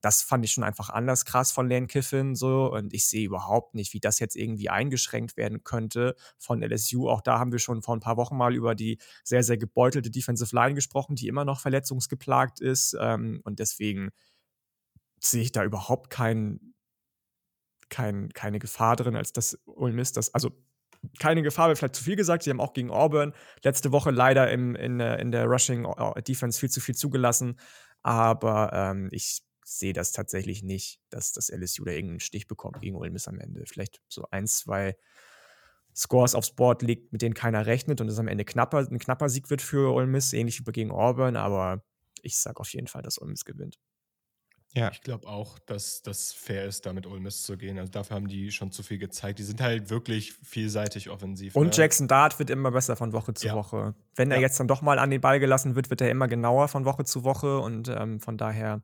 Speaker 2: Das fand ich schon einfach anders krass von Lane Kiffin so und ich sehe überhaupt nicht, wie das jetzt irgendwie eingeschränkt werden könnte von LSU. Auch da haben wir schon vor ein paar Wochen mal über die sehr, sehr gebeutelte Defensive Line gesprochen, die immer noch verletzungsgeplagt ist ähm, und deswegen sehe ich da überhaupt keinen kein, keine Gefahr drin, als dass Ole Miss das, also keine Gefahr, wäre vielleicht zu viel gesagt. Sie haben auch gegen Auburn letzte Woche leider im, in, der, in der Rushing äh, Defense viel zu viel zugelassen. Aber ähm, ich sehe das tatsächlich nicht, dass das LSU da irgendeinen Stich bekommt gegen Ole Miss am Ende. Vielleicht so ein, zwei Scores aufs Board liegt, mit denen keiner rechnet und es am Ende knapper, ein knapper Sieg wird für Ole Miss, ähnlich wie gegen Auburn. Aber ich sage auf jeden Fall, dass Ole Miss gewinnt.
Speaker 3: Ja. Ich glaube auch, dass das fair ist, da mit Ole Miss zu gehen. Also dafür haben die schon zu viel gezeigt. Die sind halt wirklich vielseitig offensiv.
Speaker 2: Und ne? Jackson Dart wird immer besser von Woche zu ja. Woche. Wenn er ja. jetzt dann doch mal an den Ball gelassen wird, wird er immer genauer von Woche zu Woche. Und ähm, von daher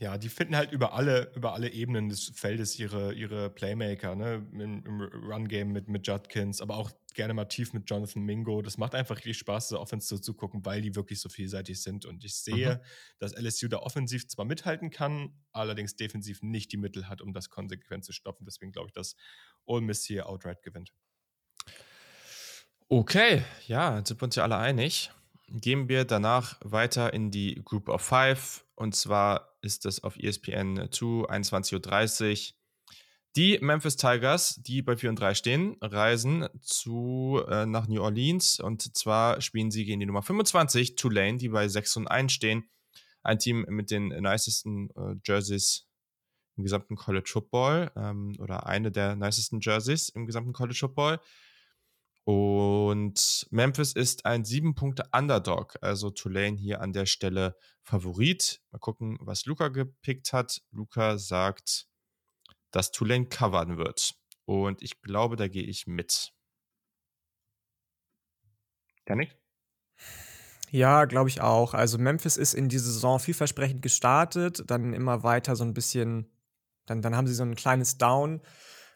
Speaker 3: ja, die finden halt über alle, über alle Ebenen des Feldes ihre, ihre Playmaker, ne? Im, im Run-Game mit, mit Judkins, aber auch gerne mal tief mit Jonathan Mingo. Das macht einfach richtig Spaß, so Offense so zu gucken, weil die wirklich so vielseitig sind. Und ich sehe, mhm. dass LSU da offensiv zwar mithalten kann, allerdings defensiv nicht die Mittel hat, um das konsequent zu stoppen. Deswegen glaube ich, dass Ole Miss hier outright gewinnt.
Speaker 1: Okay, ja, jetzt sind wir uns ja alle einig. Gehen wir danach weiter in die Group of Five. Und zwar ist es auf ESPN 2, 21.30 Uhr. Die Memphis Tigers, die bei 4 und 3 stehen, reisen zu, äh, nach New Orleans. Und zwar spielen sie gegen die Nummer 25, Tulane, die bei 6 und 1 stehen. Ein Team mit den nicesten äh, Jerseys im gesamten College Football ähm, oder eine der nicesten Jerseys im gesamten College Football. Und Memphis ist ein sieben Punkte Underdog, also Tulane hier an der Stelle Favorit. Mal gucken, was Luca gepickt hat. Luca sagt, dass Tulane covern wird. Und ich glaube, da gehe ich mit. Janik?
Speaker 2: Ja, glaube ich auch. Also Memphis ist in diese Saison vielversprechend gestartet, dann immer weiter so ein bisschen, dann, dann haben sie so ein kleines Down,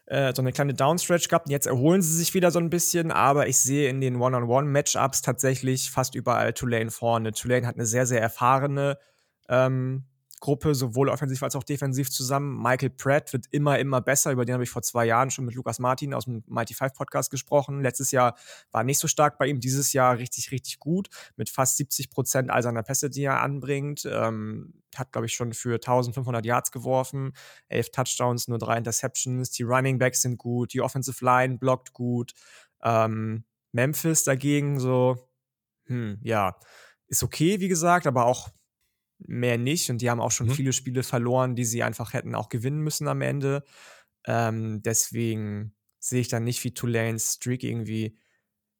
Speaker 2: äh, so eine kleine Downstretch gehabt. Jetzt erholen sie sich wieder so ein bisschen, aber ich sehe in den One-on-One-Matchups tatsächlich fast überall Tulane vorne. Tulane hat eine sehr, sehr erfahrene ähm, Gruppe, sowohl offensiv als auch defensiv zusammen. Michael Pratt wird immer, immer besser. Über den habe ich vor zwei Jahren schon mit Lukas Martin aus dem Mighty Five Podcast gesprochen. Letztes Jahr war nicht so stark bei ihm, dieses Jahr richtig, richtig gut. Mit fast 70 Prozent all seiner Pässe, die er anbringt. Ähm, hat, glaube ich, schon für 1500 Yards geworfen. Elf Touchdowns, nur drei Interceptions. Die Running Backs sind gut. Die Offensive Line blockt gut. Ähm, Memphis dagegen so, hm, ja, ist okay, wie gesagt, aber auch mehr nicht. Und die haben auch schon mhm. viele Spiele verloren, die sie einfach hätten auch gewinnen müssen am Ende. Ähm, deswegen sehe ich dann nicht, wie Tulanes Streak irgendwie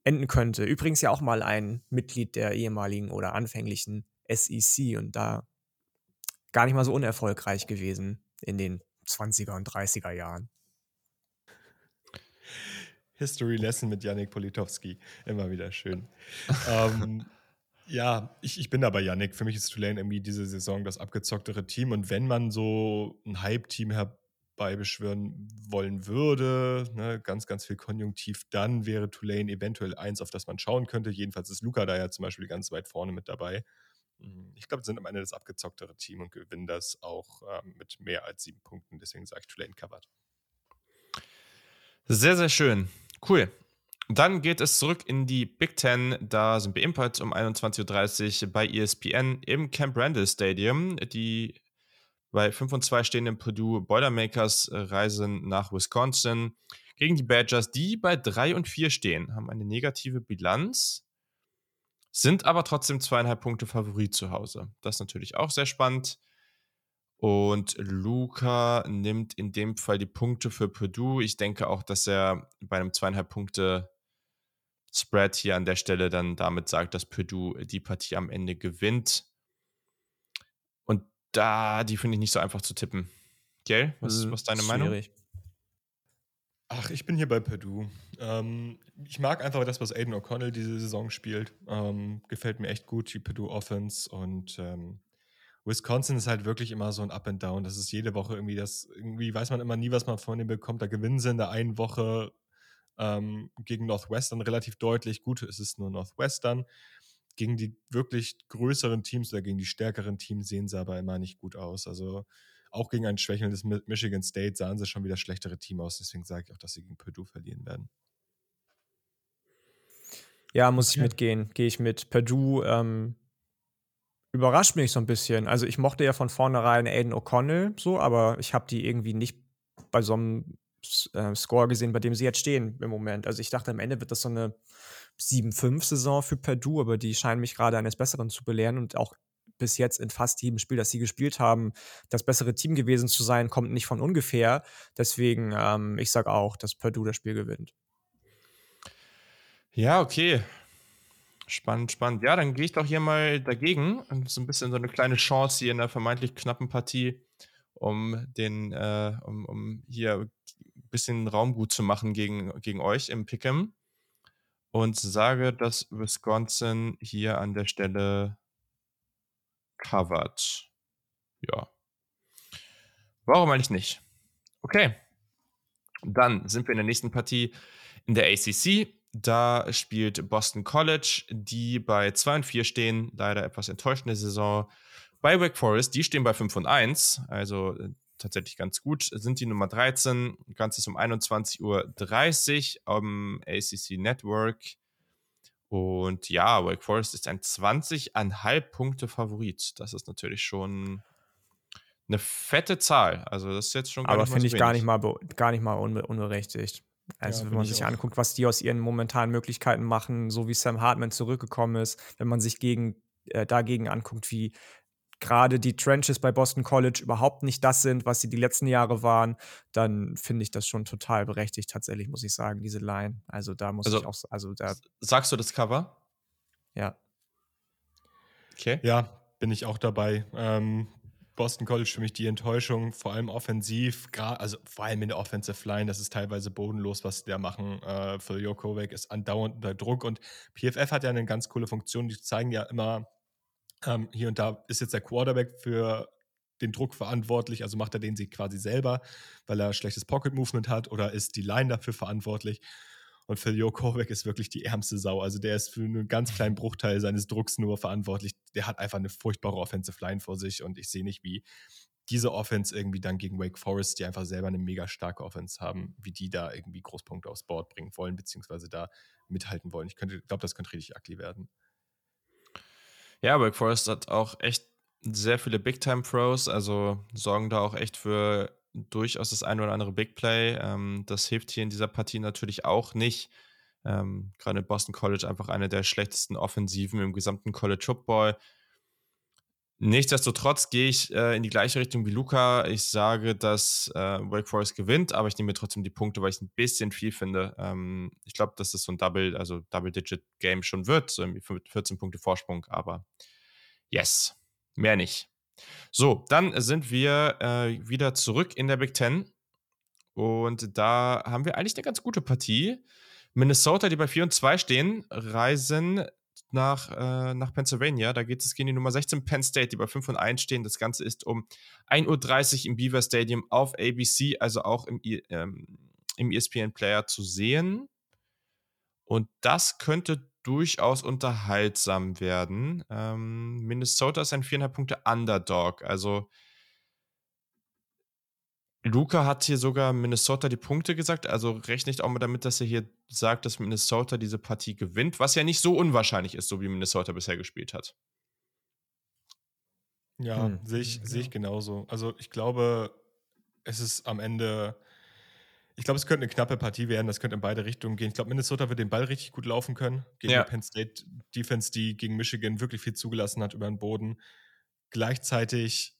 Speaker 2: enden könnte. Übrigens ja auch mal ein Mitglied der ehemaligen oder anfänglichen SEC und da gar nicht mal so unerfolgreich gewesen in den 20er und 30er Jahren.
Speaker 3: History Lesson mit Yannick Politowski. Immer wieder schön. ähm, ja, ich, ich bin da bei Yannick. Für mich ist Tulane irgendwie diese Saison das abgezocktere Team. Und wenn man so ein Hype-Team herbeibeschwören wollen würde, ne, ganz, ganz viel Konjunktiv, dann wäre Tulane eventuell eins, auf das man schauen könnte. Jedenfalls ist Luca da ja zum Beispiel ganz weit vorne mit dabei. Hm, ich glaube, sie sind am Ende das abgezocktere Team und gewinnen das auch ähm, mit mehr als sieben Punkten. Deswegen sage ich Tulane covered.
Speaker 1: Sehr, sehr schön. Cool. Dann geht es zurück in die Big Ten. Da sind wir ebenfalls um 21.30 Uhr bei ESPN im Camp Randall Stadium. Die bei 5 und 2 stehenden Purdue Boilermakers reisen nach Wisconsin gegen die Badgers, die bei 3 und 4 stehen, haben eine negative Bilanz, sind aber trotzdem zweieinhalb Punkte Favorit zu Hause. Das ist natürlich auch sehr spannend. Und Luca nimmt in dem Fall die Punkte für Purdue. Ich denke auch, dass er bei einem zweieinhalb Punkte Spread hier an der Stelle dann damit sagt, dass Purdue die Partie am Ende gewinnt. Und da, die finde ich nicht so einfach zu tippen. Gail, was, hm, was ist deine Schwierig. Meinung?
Speaker 3: Ach, ich bin hier bei Purdue. Ähm, ich mag einfach das, was Aiden O'Connell diese Saison spielt. Ähm, gefällt mir echt gut, die Purdue Offense. Und ähm, Wisconsin ist halt wirklich immer so ein Up and Down. Das ist jede Woche irgendwie das, irgendwie weiß man immer nie, was man von denen bekommt. Da gewinnen sie in der einen Woche ähm, gegen Northwestern relativ deutlich. Gut, es ist nur Northwestern. Gegen die wirklich größeren Teams oder gegen die stärkeren Teams sehen sie aber immer nicht gut aus. Also auch gegen ein schwächelndes Michigan State sahen sie schon wieder schlechtere Team aus. Deswegen sage ich auch, dass sie gegen Purdue verlieren werden.
Speaker 2: Ja, muss ich mitgehen. Gehe ich mit. Purdue ähm, überrascht mich so ein bisschen. Also ich mochte ja von vornherein Aiden O'Connell so, aber ich habe die irgendwie nicht bei so einem äh, Score gesehen, bei dem sie jetzt stehen im Moment. Also ich dachte, am Ende wird das so eine 7-5-Saison für Purdue, aber die scheinen mich gerade eines Besseren zu belehren und auch bis jetzt in fast jedem Spiel, das sie gespielt haben, das bessere Team gewesen zu sein, kommt nicht von ungefähr. Deswegen, ähm, ich sage auch, dass Purdue das Spiel gewinnt.
Speaker 1: Ja, okay. Spannend, spannend. Ja, dann gehe ich doch hier mal dagegen. So ein bisschen so eine kleine Chance hier in der vermeintlich knappen Partie, um den, äh, um, um hier bisschen Raum gut zu machen gegen, gegen euch im Pick'em und sage, dass Wisconsin hier an der Stelle covert. Ja. Warum eigentlich nicht? Okay. Dann sind wir in der nächsten Partie in der ACC. Da spielt Boston College, die bei 2 und 4 stehen. Leider etwas enttäuschende Saison. Bei Wake Forest, die stehen bei 5 und 1. Also äh, tatsächlich ganz gut. Sind die Nummer 13, Ganzes um 21.30 Uhr am ACC Network. Und ja, Wake Forest ist ein 20,5 Punkte Favorit. Das ist natürlich schon eine fette Zahl. Also das ist jetzt schon
Speaker 2: Aber finde ich gar nicht mal, gar nicht mal unbe unberechtigt. Also ja, wenn man sich anguckt, was die aus ihren momentanen Möglichkeiten machen, so wie Sam Hartman zurückgekommen ist, wenn man sich gegen, äh, dagegen anguckt, wie gerade die Trenches bei Boston College überhaupt nicht das sind, was sie die letzten Jahre waren, dann finde ich das schon total berechtigt, tatsächlich, muss ich sagen, diese Line. Also da muss also, ich auch, also da.
Speaker 1: Sagst du das Cover?
Speaker 2: Ja.
Speaker 3: Okay. Ja, bin ich auch dabei. Ähm, Boston College für mich die Enttäuschung, vor allem offensiv, also vor allem in der Offensive Line, das ist teilweise bodenlos, was die da machen. Äh, Phil Jokovic ist andauernd unter Druck und PFF hat ja eine ganz coole Funktion, die zeigen ja immer, ähm, hier und da ist jetzt der Quarterback für den Druck verantwortlich, also macht er den sie quasi selber, weil er schlechtes Pocket Movement hat oder ist die Line dafür verantwortlich. Und Phil Jokovic ist wirklich die ärmste Sau. Also der ist für einen ganz kleinen Bruchteil seines Drucks nur verantwortlich. Der hat einfach eine furchtbare Offensive Line vor sich und ich sehe nicht, wie diese Offense irgendwie dann gegen Wake Forest, die einfach selber eine mega starke Offense haben, wie die da irgendwie Großpunkte aufs Board bringen wollen, beziehungsweise da mithalten wollen. Ich glaube, das könnte richtig ugly werden.
Speaker 1: Ja, Wake Forest hat auch echt sehr viele Big-Time-Pros, also sorgen da auch echt für durchaus das eine oder andere Big Play. Ähm, das hilft hier in dieser Partie natürlich auch nicht. Ähm, Gerade Boston College einfach eine der schlechtesten Offensiven im gesamten College Football. Nichtsdestotrotz gehe ich äh, in die gleiche Richtung wie Luca. Ich sage, dass äh, Wake Forest gewinnt, aber ich nehme trotzdem die Punkte, weil ich es ein bisschen viel finde. Ähm, ich glaube, dass es so ein Double, also Double-Digit-Game schon wird, so 14 Punkte Vorsprung, aber yes, mehr nicht. So, dann sind wir äh, wieder zurück in der Big Ten. Und da haben wir eigentlich eine ganz gute Partie. Minnesota, die bei 4 und 2 stehen, reisen nach, äh, nach Pennsylvania. Da geht es gegen die Nummer 16 Penn State, die bei 5 und 1 stehen. Das Ganze ist um 1.30 Uhr im Beaver Stadium auf ABC, also auch im, ähm, im ESPN Player zu sehen. Und das könnte durchaus unterhaltsam werden. Ähm, Minnesota ist ein 4,5 Punkte Underdog. Also Luca hat hier sogar Minnesota die Punkte gesagt. Also rechnet auch mal damit, dass er hier sagt, dass Minnesota diese Partie gewinnt, was ja nicht so unwahrscheinlich ist, so wie Minnesota bisher gespielt hat.
Speaker 3: Ja, hm. sehe ich, seh ich genauso. Also ich glaube, es ist am Ende ich glaube, es könnte eine knappe Partie werden. Das könnte in beide Richtungen gehen. Ich glaube, Minnesota wird den Ball richtig gut laufen können. Gegen ja. die Penn State Defense, die gegen Michigan wirklich viel zugelassen hat über den Boden. Gleichzeitig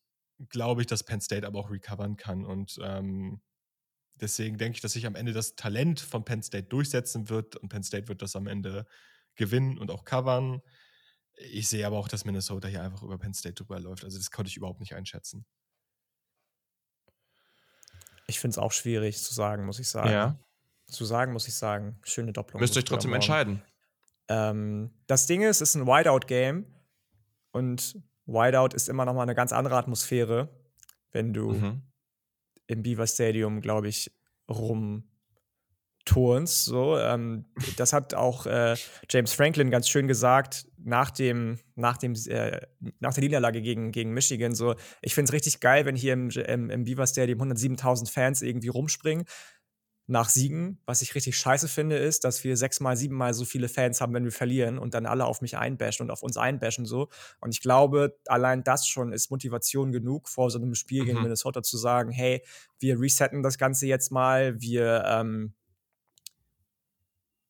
Speaker 3: glaube ich, dass Penn State aber auch recovern kann. Und ähm, deswegen denke ich, dass sich am Ende das Talent von Penn State durchsetzen wird. Und Penn State wird das am Ende gewinnen und auch covern. Ich sehe aber auch, dass Minnesota hier einfach über Penn State drüber läuft. Also das konnte ich überhaupt nicht einschätzen.
Speaker 2: Ich finde es auch schwierig zu sagen, muss ich sagen. Ja. Zu sagen, muss ich sagen. Schöne Doppelung.
Speaker 1: Müsst euch trotzdem entscheiden.
Speaker 2: Ähm, das Ding ist, es ist ein Whiteout-Game und Whiteout ist immer noch mal eine ganz andere Atmosphäre, wenn du mhm. im Beaver Stadium, glaube ich, rum Turns. So, ähm, das hat auch äh, James Franklin ganz schön gesagt nach dem, nach dem, äh, nach der Niederlage gegen, gegen Michigan. So, ich finde es richtig geil, wenn hier im, im, im Beaver Stadium 107.000 Fans irgendwie rumspringen nach Siegen. Was ich richtig scheiße finde, ist, dass wir sechsmal, siebenmal so viele Fans haben, wenn wir verlieren und dann alle auf mich einbashen und auf uns einbashen so. Und ich glaube, allein das schon ist Motivation genug, vor so einem Spiel mhm. gegen Minnesota zu sagen, hey, wir resetten das Ganze jetzt mal, wir ähm,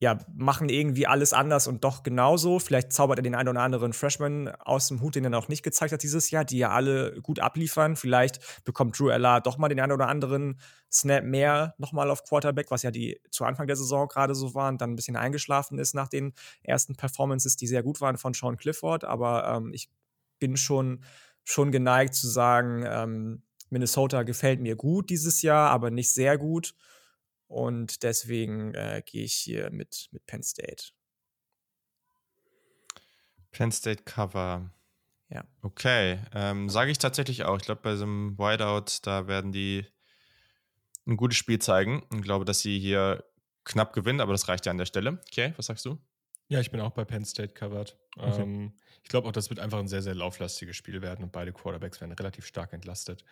Speaker 2: ja, machen irgendwie alles anders und doch genauso. Vielleicht zaubert er den einen oder anderen Freshman aus dem Hut, den er noch nicht gezeigt hat dieses Jahr, die ja alle gut abliefern. Vielleicht bekommt Drew Ella doch mal den einen oder anderen Snap mehr nochmal auf Quarterback, was ja die zu Anfang der Saison gerade so war und dann ein bisschen eingeschlafen ist nach den ersten Performances, die sehr gut waren von Sean Clifford. Aber ähm, ich bin schon, schon geneigt zu sagen, ähm, Minnesota gefällt mir gut dieses Jahr, aber nicht sehr gut. Und deswegen äh, gehe ich hier mit, mit Penn State.
Speaker 1: Penn State Cover.
Speaker 2: Ja.
Speaker 1: Okay. Ähm, Sage ich tatsächlich auch. Ich glaube, bei so einem Whiteout, da werden die ein gutes Spiel zeigen. Und glaube, dass sie hier knapp gewinnen, aber das reicht ja an der Stelle. Okay, was sagst du?
Speaker 3: Ja, ich bin auch bei Penn State covered. Okay. Ähm, ich glaube auch, das wird einfach ein sehr, sehr lauflastiges Spiel werden und beide Quarterbacks werden relativ stark entlastet.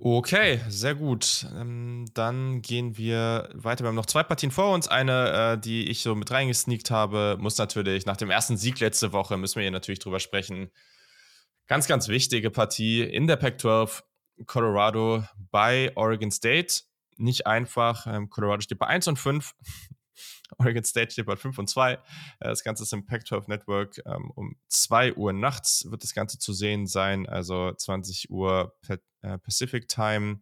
Speaker 1: Okay, sehr gut. Ähm, dann gehen wir weiter. Wir haben noch zwei Partien vor uns. Eine, äh, die ich so mit reingesneakt habe, muss natürlich nach dem ersten Sieg letzte Woche, müssen wir hier natürlich drüber sprechen. Ganz, ganz wichtige Partie in der Pac-12. Colorado bei Oregon State. Nicht einfach. Ähm, Colorado steht bei 1 und 5. Oregon State steht bei 5 und 2. Äh, das Ganze ist im Pac-12 Network. Ähm, um 2 Uhr nachts wird das Ganze zu sehen sein, also 20 Uhr äh, Pacific Time.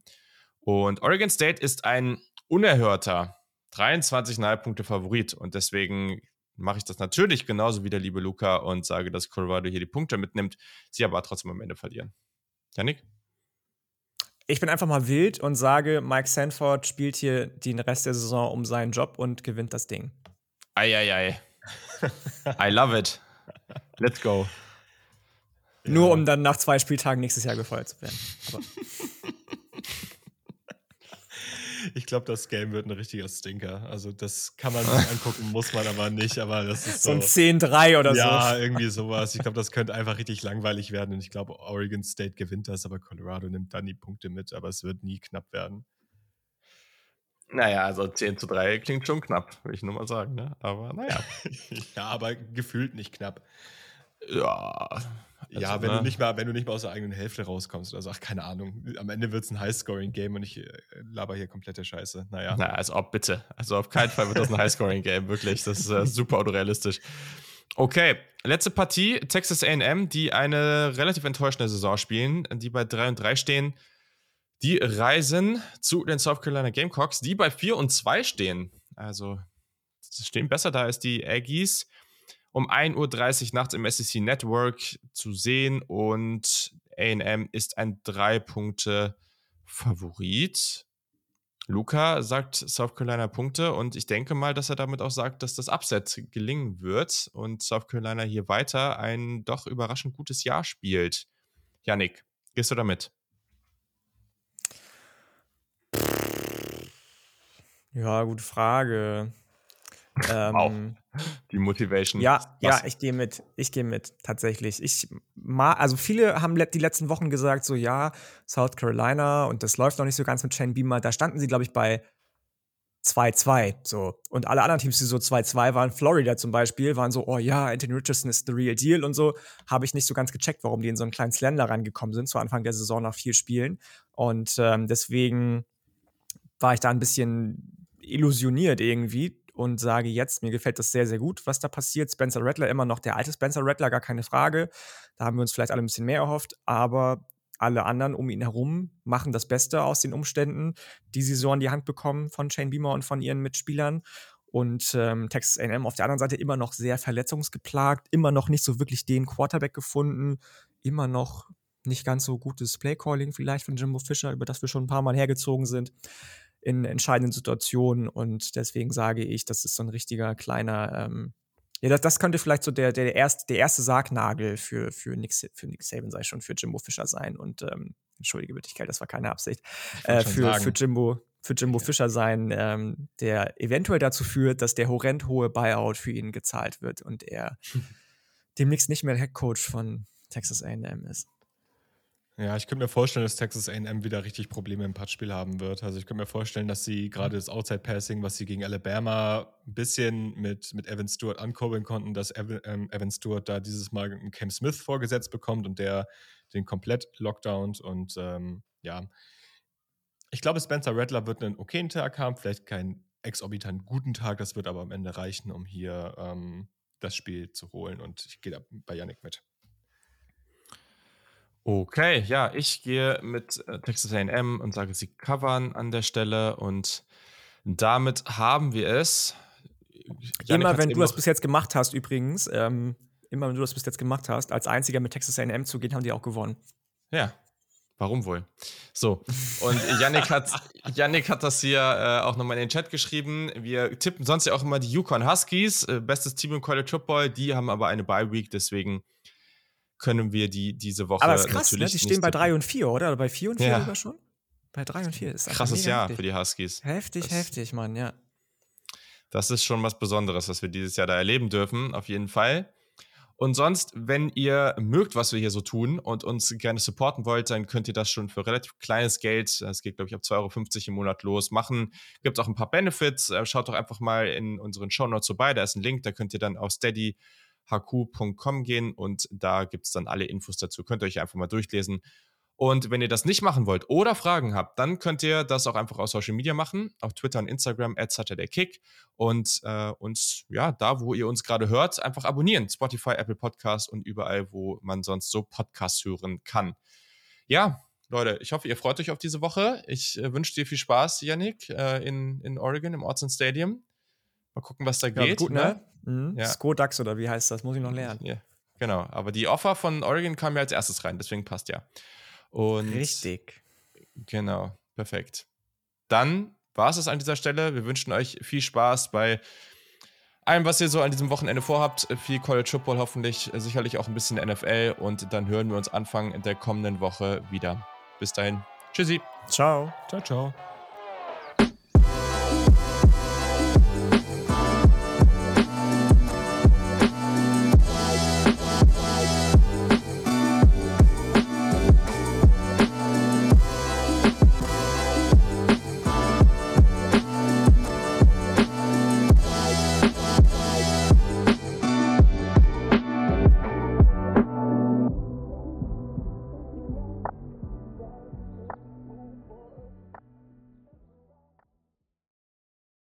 Speaker 1: Und Oregon State ist ein unerhörter 23,5 Punkte Favorit und deswegen mache ich das natürlich genauso wie der liebe Luca und sage, dass Colorado hier die Punkte mitnimmt, sie aber trotzdem am Ende verlieren. Janik?
Speaker 2: Ich bin einfach mal wild und sage, Mike Sanford spielt hier den Rest der Saison um seinen Job und gewinnt das Ding.
Speaker 1: Eieiei. I love it. Let's go.
Speaker 2: Nur um dann nach zwei Spieltagen nächstes Jahr gefeuert zu werden.
Speaker 3: Ich glaube, das Game wird ein richtiger Stinker. Also, das kann man sich angucken, muss man aber nicht. Aber das ist so.
Speaker 2: So ein 10-3 oder
Speaker 3: ja,
Speaker 2: so.
Speaker 3: Ja, irgendwie sowas. Ich glaube, das könnte einfach richtig langweilig werden. Und ich glaube, Oregon State gewinnt das, aber Colorado nimmt dann die Punkte mit. Aber es wird nie knapp werden.
Speaker 1: Naja, also 10 zu 3 klingt schon knapp, würde ich nur mal sagen. Ne? Aber naja.
Speaker 3: ja, aber gefühlt nicht knapp.
Speaker 1: Ja. Also,
Speaker 3: ja, wenn, ne? du nicht mal, wenn du nicht mal aus der eigenen Hälfte rauskommst oder ach, keine Ahnung. Am Ende wird es ein High-Scoring-Game und ich äh, laber hier komplette Scheiße. Naja.
Speaker 1: Na, also ob bitte. Also auf keinen Fall wird das ein High-Scoring-Game, wirklich. Das ist äh, super unrealistisch. Okay, letzte Partie, Texas AM, die eine relativ enttäuschende Saison spielen, die bei 3 und 3 stehen. Die reisen zu den South Carolina Gamecocks, die bei 4 und 2 stehen. Also stehen besser da als die Aggies um 1.30 Uhr nachts im SEC Network zu sehen und AM ist ein Drei-Punkte-Favorit. Luca sagt South Carolina Punkte und ich denke mal, dass er damit auch sagt, dass das Upset gelingen wird und South Carolina hier weiter ein doch überraschend gutes Jahr spielt. Yannick, gehst du damit?
Speaker 2: Ja, gute Frage.
Speaker 1: Ähm, wow. Die Motivation.
Speaker 2: Ja, ja, ich gehe mit. Ich gehe mit, tatsächlich. Ich also viele haben die letzten Wochen gesagt, so ja, South Carolina und das läuft noch nicht so ganz mit Shane Beamer. Da standen sie, glaube ich, bei 2-2. So. Und alle anderen Teams, die so 2-2 waren, Florida zum Beispiel, waren so, oh ja, Anthony Richardson ist the real deal und so. Habe ich nicht so ganz gecheckt, warum die in so einen kleinen Slender reingekommen sind, zu Anfang der Saison nach vier Spielen. Und ähm, deswegen war ich da ein bisschen illusioniert irgendwie und sage jetzt, mir gefällt das sehr, sehr gut, was da passiert. Spencer Rattler immer noch der alte Spencer Rattler, gar keine Frage. Da haben wir uns vielleicht alle ein bisschen mehr erhofft, aber alle anderen um ihn herum machen das Beste aus den Umständen, die sie so an die Hand bekommen von Shane Beamer und von ihren Mitspielern. Und ähm, Texas AM auf der anderen Seite immer noch sehr verletzungsgeplagt, immer noch nicht so wirklich den Quarterback gefunden, immer noch nicht ganz so gutes Playcalling vielleicht von Jimbo Fischer, über das wir schon ein paar Mal hergezogen sind in entscheidenden Situationen und deswegen sage ich, das ist so ein richtiger kleiner, ähm, ja, das, das könnte vielleicht so der, der, erste, der erste Sargnagel für, für, Nick, für Nick Saban, sei schon, für Jimbo Fischer sein und ähm, entschuldige bitte, ich das war keine Absicht, äh, für, für Jimbo, für Jimbo ja. Fischer sein, ähm, der eventuell dazu führt, dass der horrend hohe Buyout für ihn gezahlt wird und er demnächst nicht mehr Head Coach von Texas A&M ist.
Speaker 3: Ja, ich könnte mir vorstellen, dass Texas A&M wieder richtig Probleme im Passspiel haben wird. Also ich könnte mir vorstellen, dass sie gerade das Outside-Passing, was sie gegen Alabama ein bisschen mit, mit Evan Stewart ankurbeln konnten, dass Evan, ähm, Evan Stewart da dieses Mal einen Cam Smith vorgesetzt bekommt und der den komplett lockdownt. Und ähm, ja, ich glaube, Spencer Rattler wird einen okayen Tag haben, vielleicht keinen exorbitant guten Tag. Das wird aber am Ende reichen, um hier ähm, das Spiel zu holen. Und ich gehe da bei Yannick mit.
Speaker 1: Okay, ja, ich gehe mit äh, Texas AM und sage, sie covern an der Stelle und damit haben wir es.
Speaker 2: Janik immer wenn du das bis jetzt gemacht hast, übrigens, ähm, immer wenn du das bis jetzt gemacht hast, als einziger mit Texas AM zu gehen, haben die auch gewonnen.
Speaker 1: Ja, warum wohl? So, und Yannick hat, Yannick hat das hier äh, auch nochmal in den Chat geschrieben. Wir tippen sonst ja auch immer die Yukon Huskies, äh, bestes Team im College Football. Die haben aber eine Bye Week, deswegen können wir die diese Woche
Speaker 2: Aber ist krass, ne? Die stehen bei 3 und 4, oder? Oder bei 4 und 4 ja. schon? Bei 3 und 4 ist
Speaker 1: Krasses Jahr
Speaker 2: heftig.
Speaker 1: für die Huskies.
Speaker 2: Heftig, das, heftig, Mann, ja.
Speaker 1: Das ist schon was Besonderes, was wir dieses Jahr da erleben dürfen, auf jeden Fall. Und sonst, wenn ihr mögt, was wir hier so tun und uns gerne supporten wollt, dann könnt ihr das schon für relativ kleines Geld, das geht, glaube ich, ab 2,50 Euro im Monat los, machen. Gibt auch ein paar Benefits. Äh, schaut doch einfach mal in unseren Show Notes vorbei. Da ist ein Link, da könnt ihr dann auf Steady hq.com gehen und da gibt es dann alle Infos dazu. Könnt ihr euch einfach mal durchlesen. Und wenn ihr das nicht machen wollt oder Fragen habt, dann könnt ihr das auch einfach auf Social Media machen, auf Twitter und Instagram, at SaturdayKick. Und äh, uns, ja, da, wo ihr uns gerade hört, einfach abonnieren. Spotify, Apple Podcasts und überall, wo man sonst so Podcasts hören kann. Ja, Leute, ich hoffe, ihr freut euch auf diese Woche. Ich äh, wünsche dir viel Spaß, Yannick, äh, in, in Oregon, im Orson Stadium. Mal gucken, was da geht. Ja,
Speaker 2: gut, ne? ne? Mhm. Ja. Skodax oder wie heißt das? Muss ich noch lernen.
Speaker 1: Ja, genau. Aber die Offer von Oregon kam ja als erstes rein, deswegen passt ja. Und
Speaker 2: Richtig.
Speaker 1: Genau, perfekt. Dann war es es an dieser Stelle. Wir wünschen euch viel Spaß bei allem, was ihr so an diesem Wochenende vorhabt. Viel College Football hoffentlich, sicherlich auch ein bisschen NFL und dann hören wir uns Anfang der kommenden Woche wieder. Bis dahin. Tschüssi.
Speaker 2: Ciao.
Speaker 3: Ciao, ciao.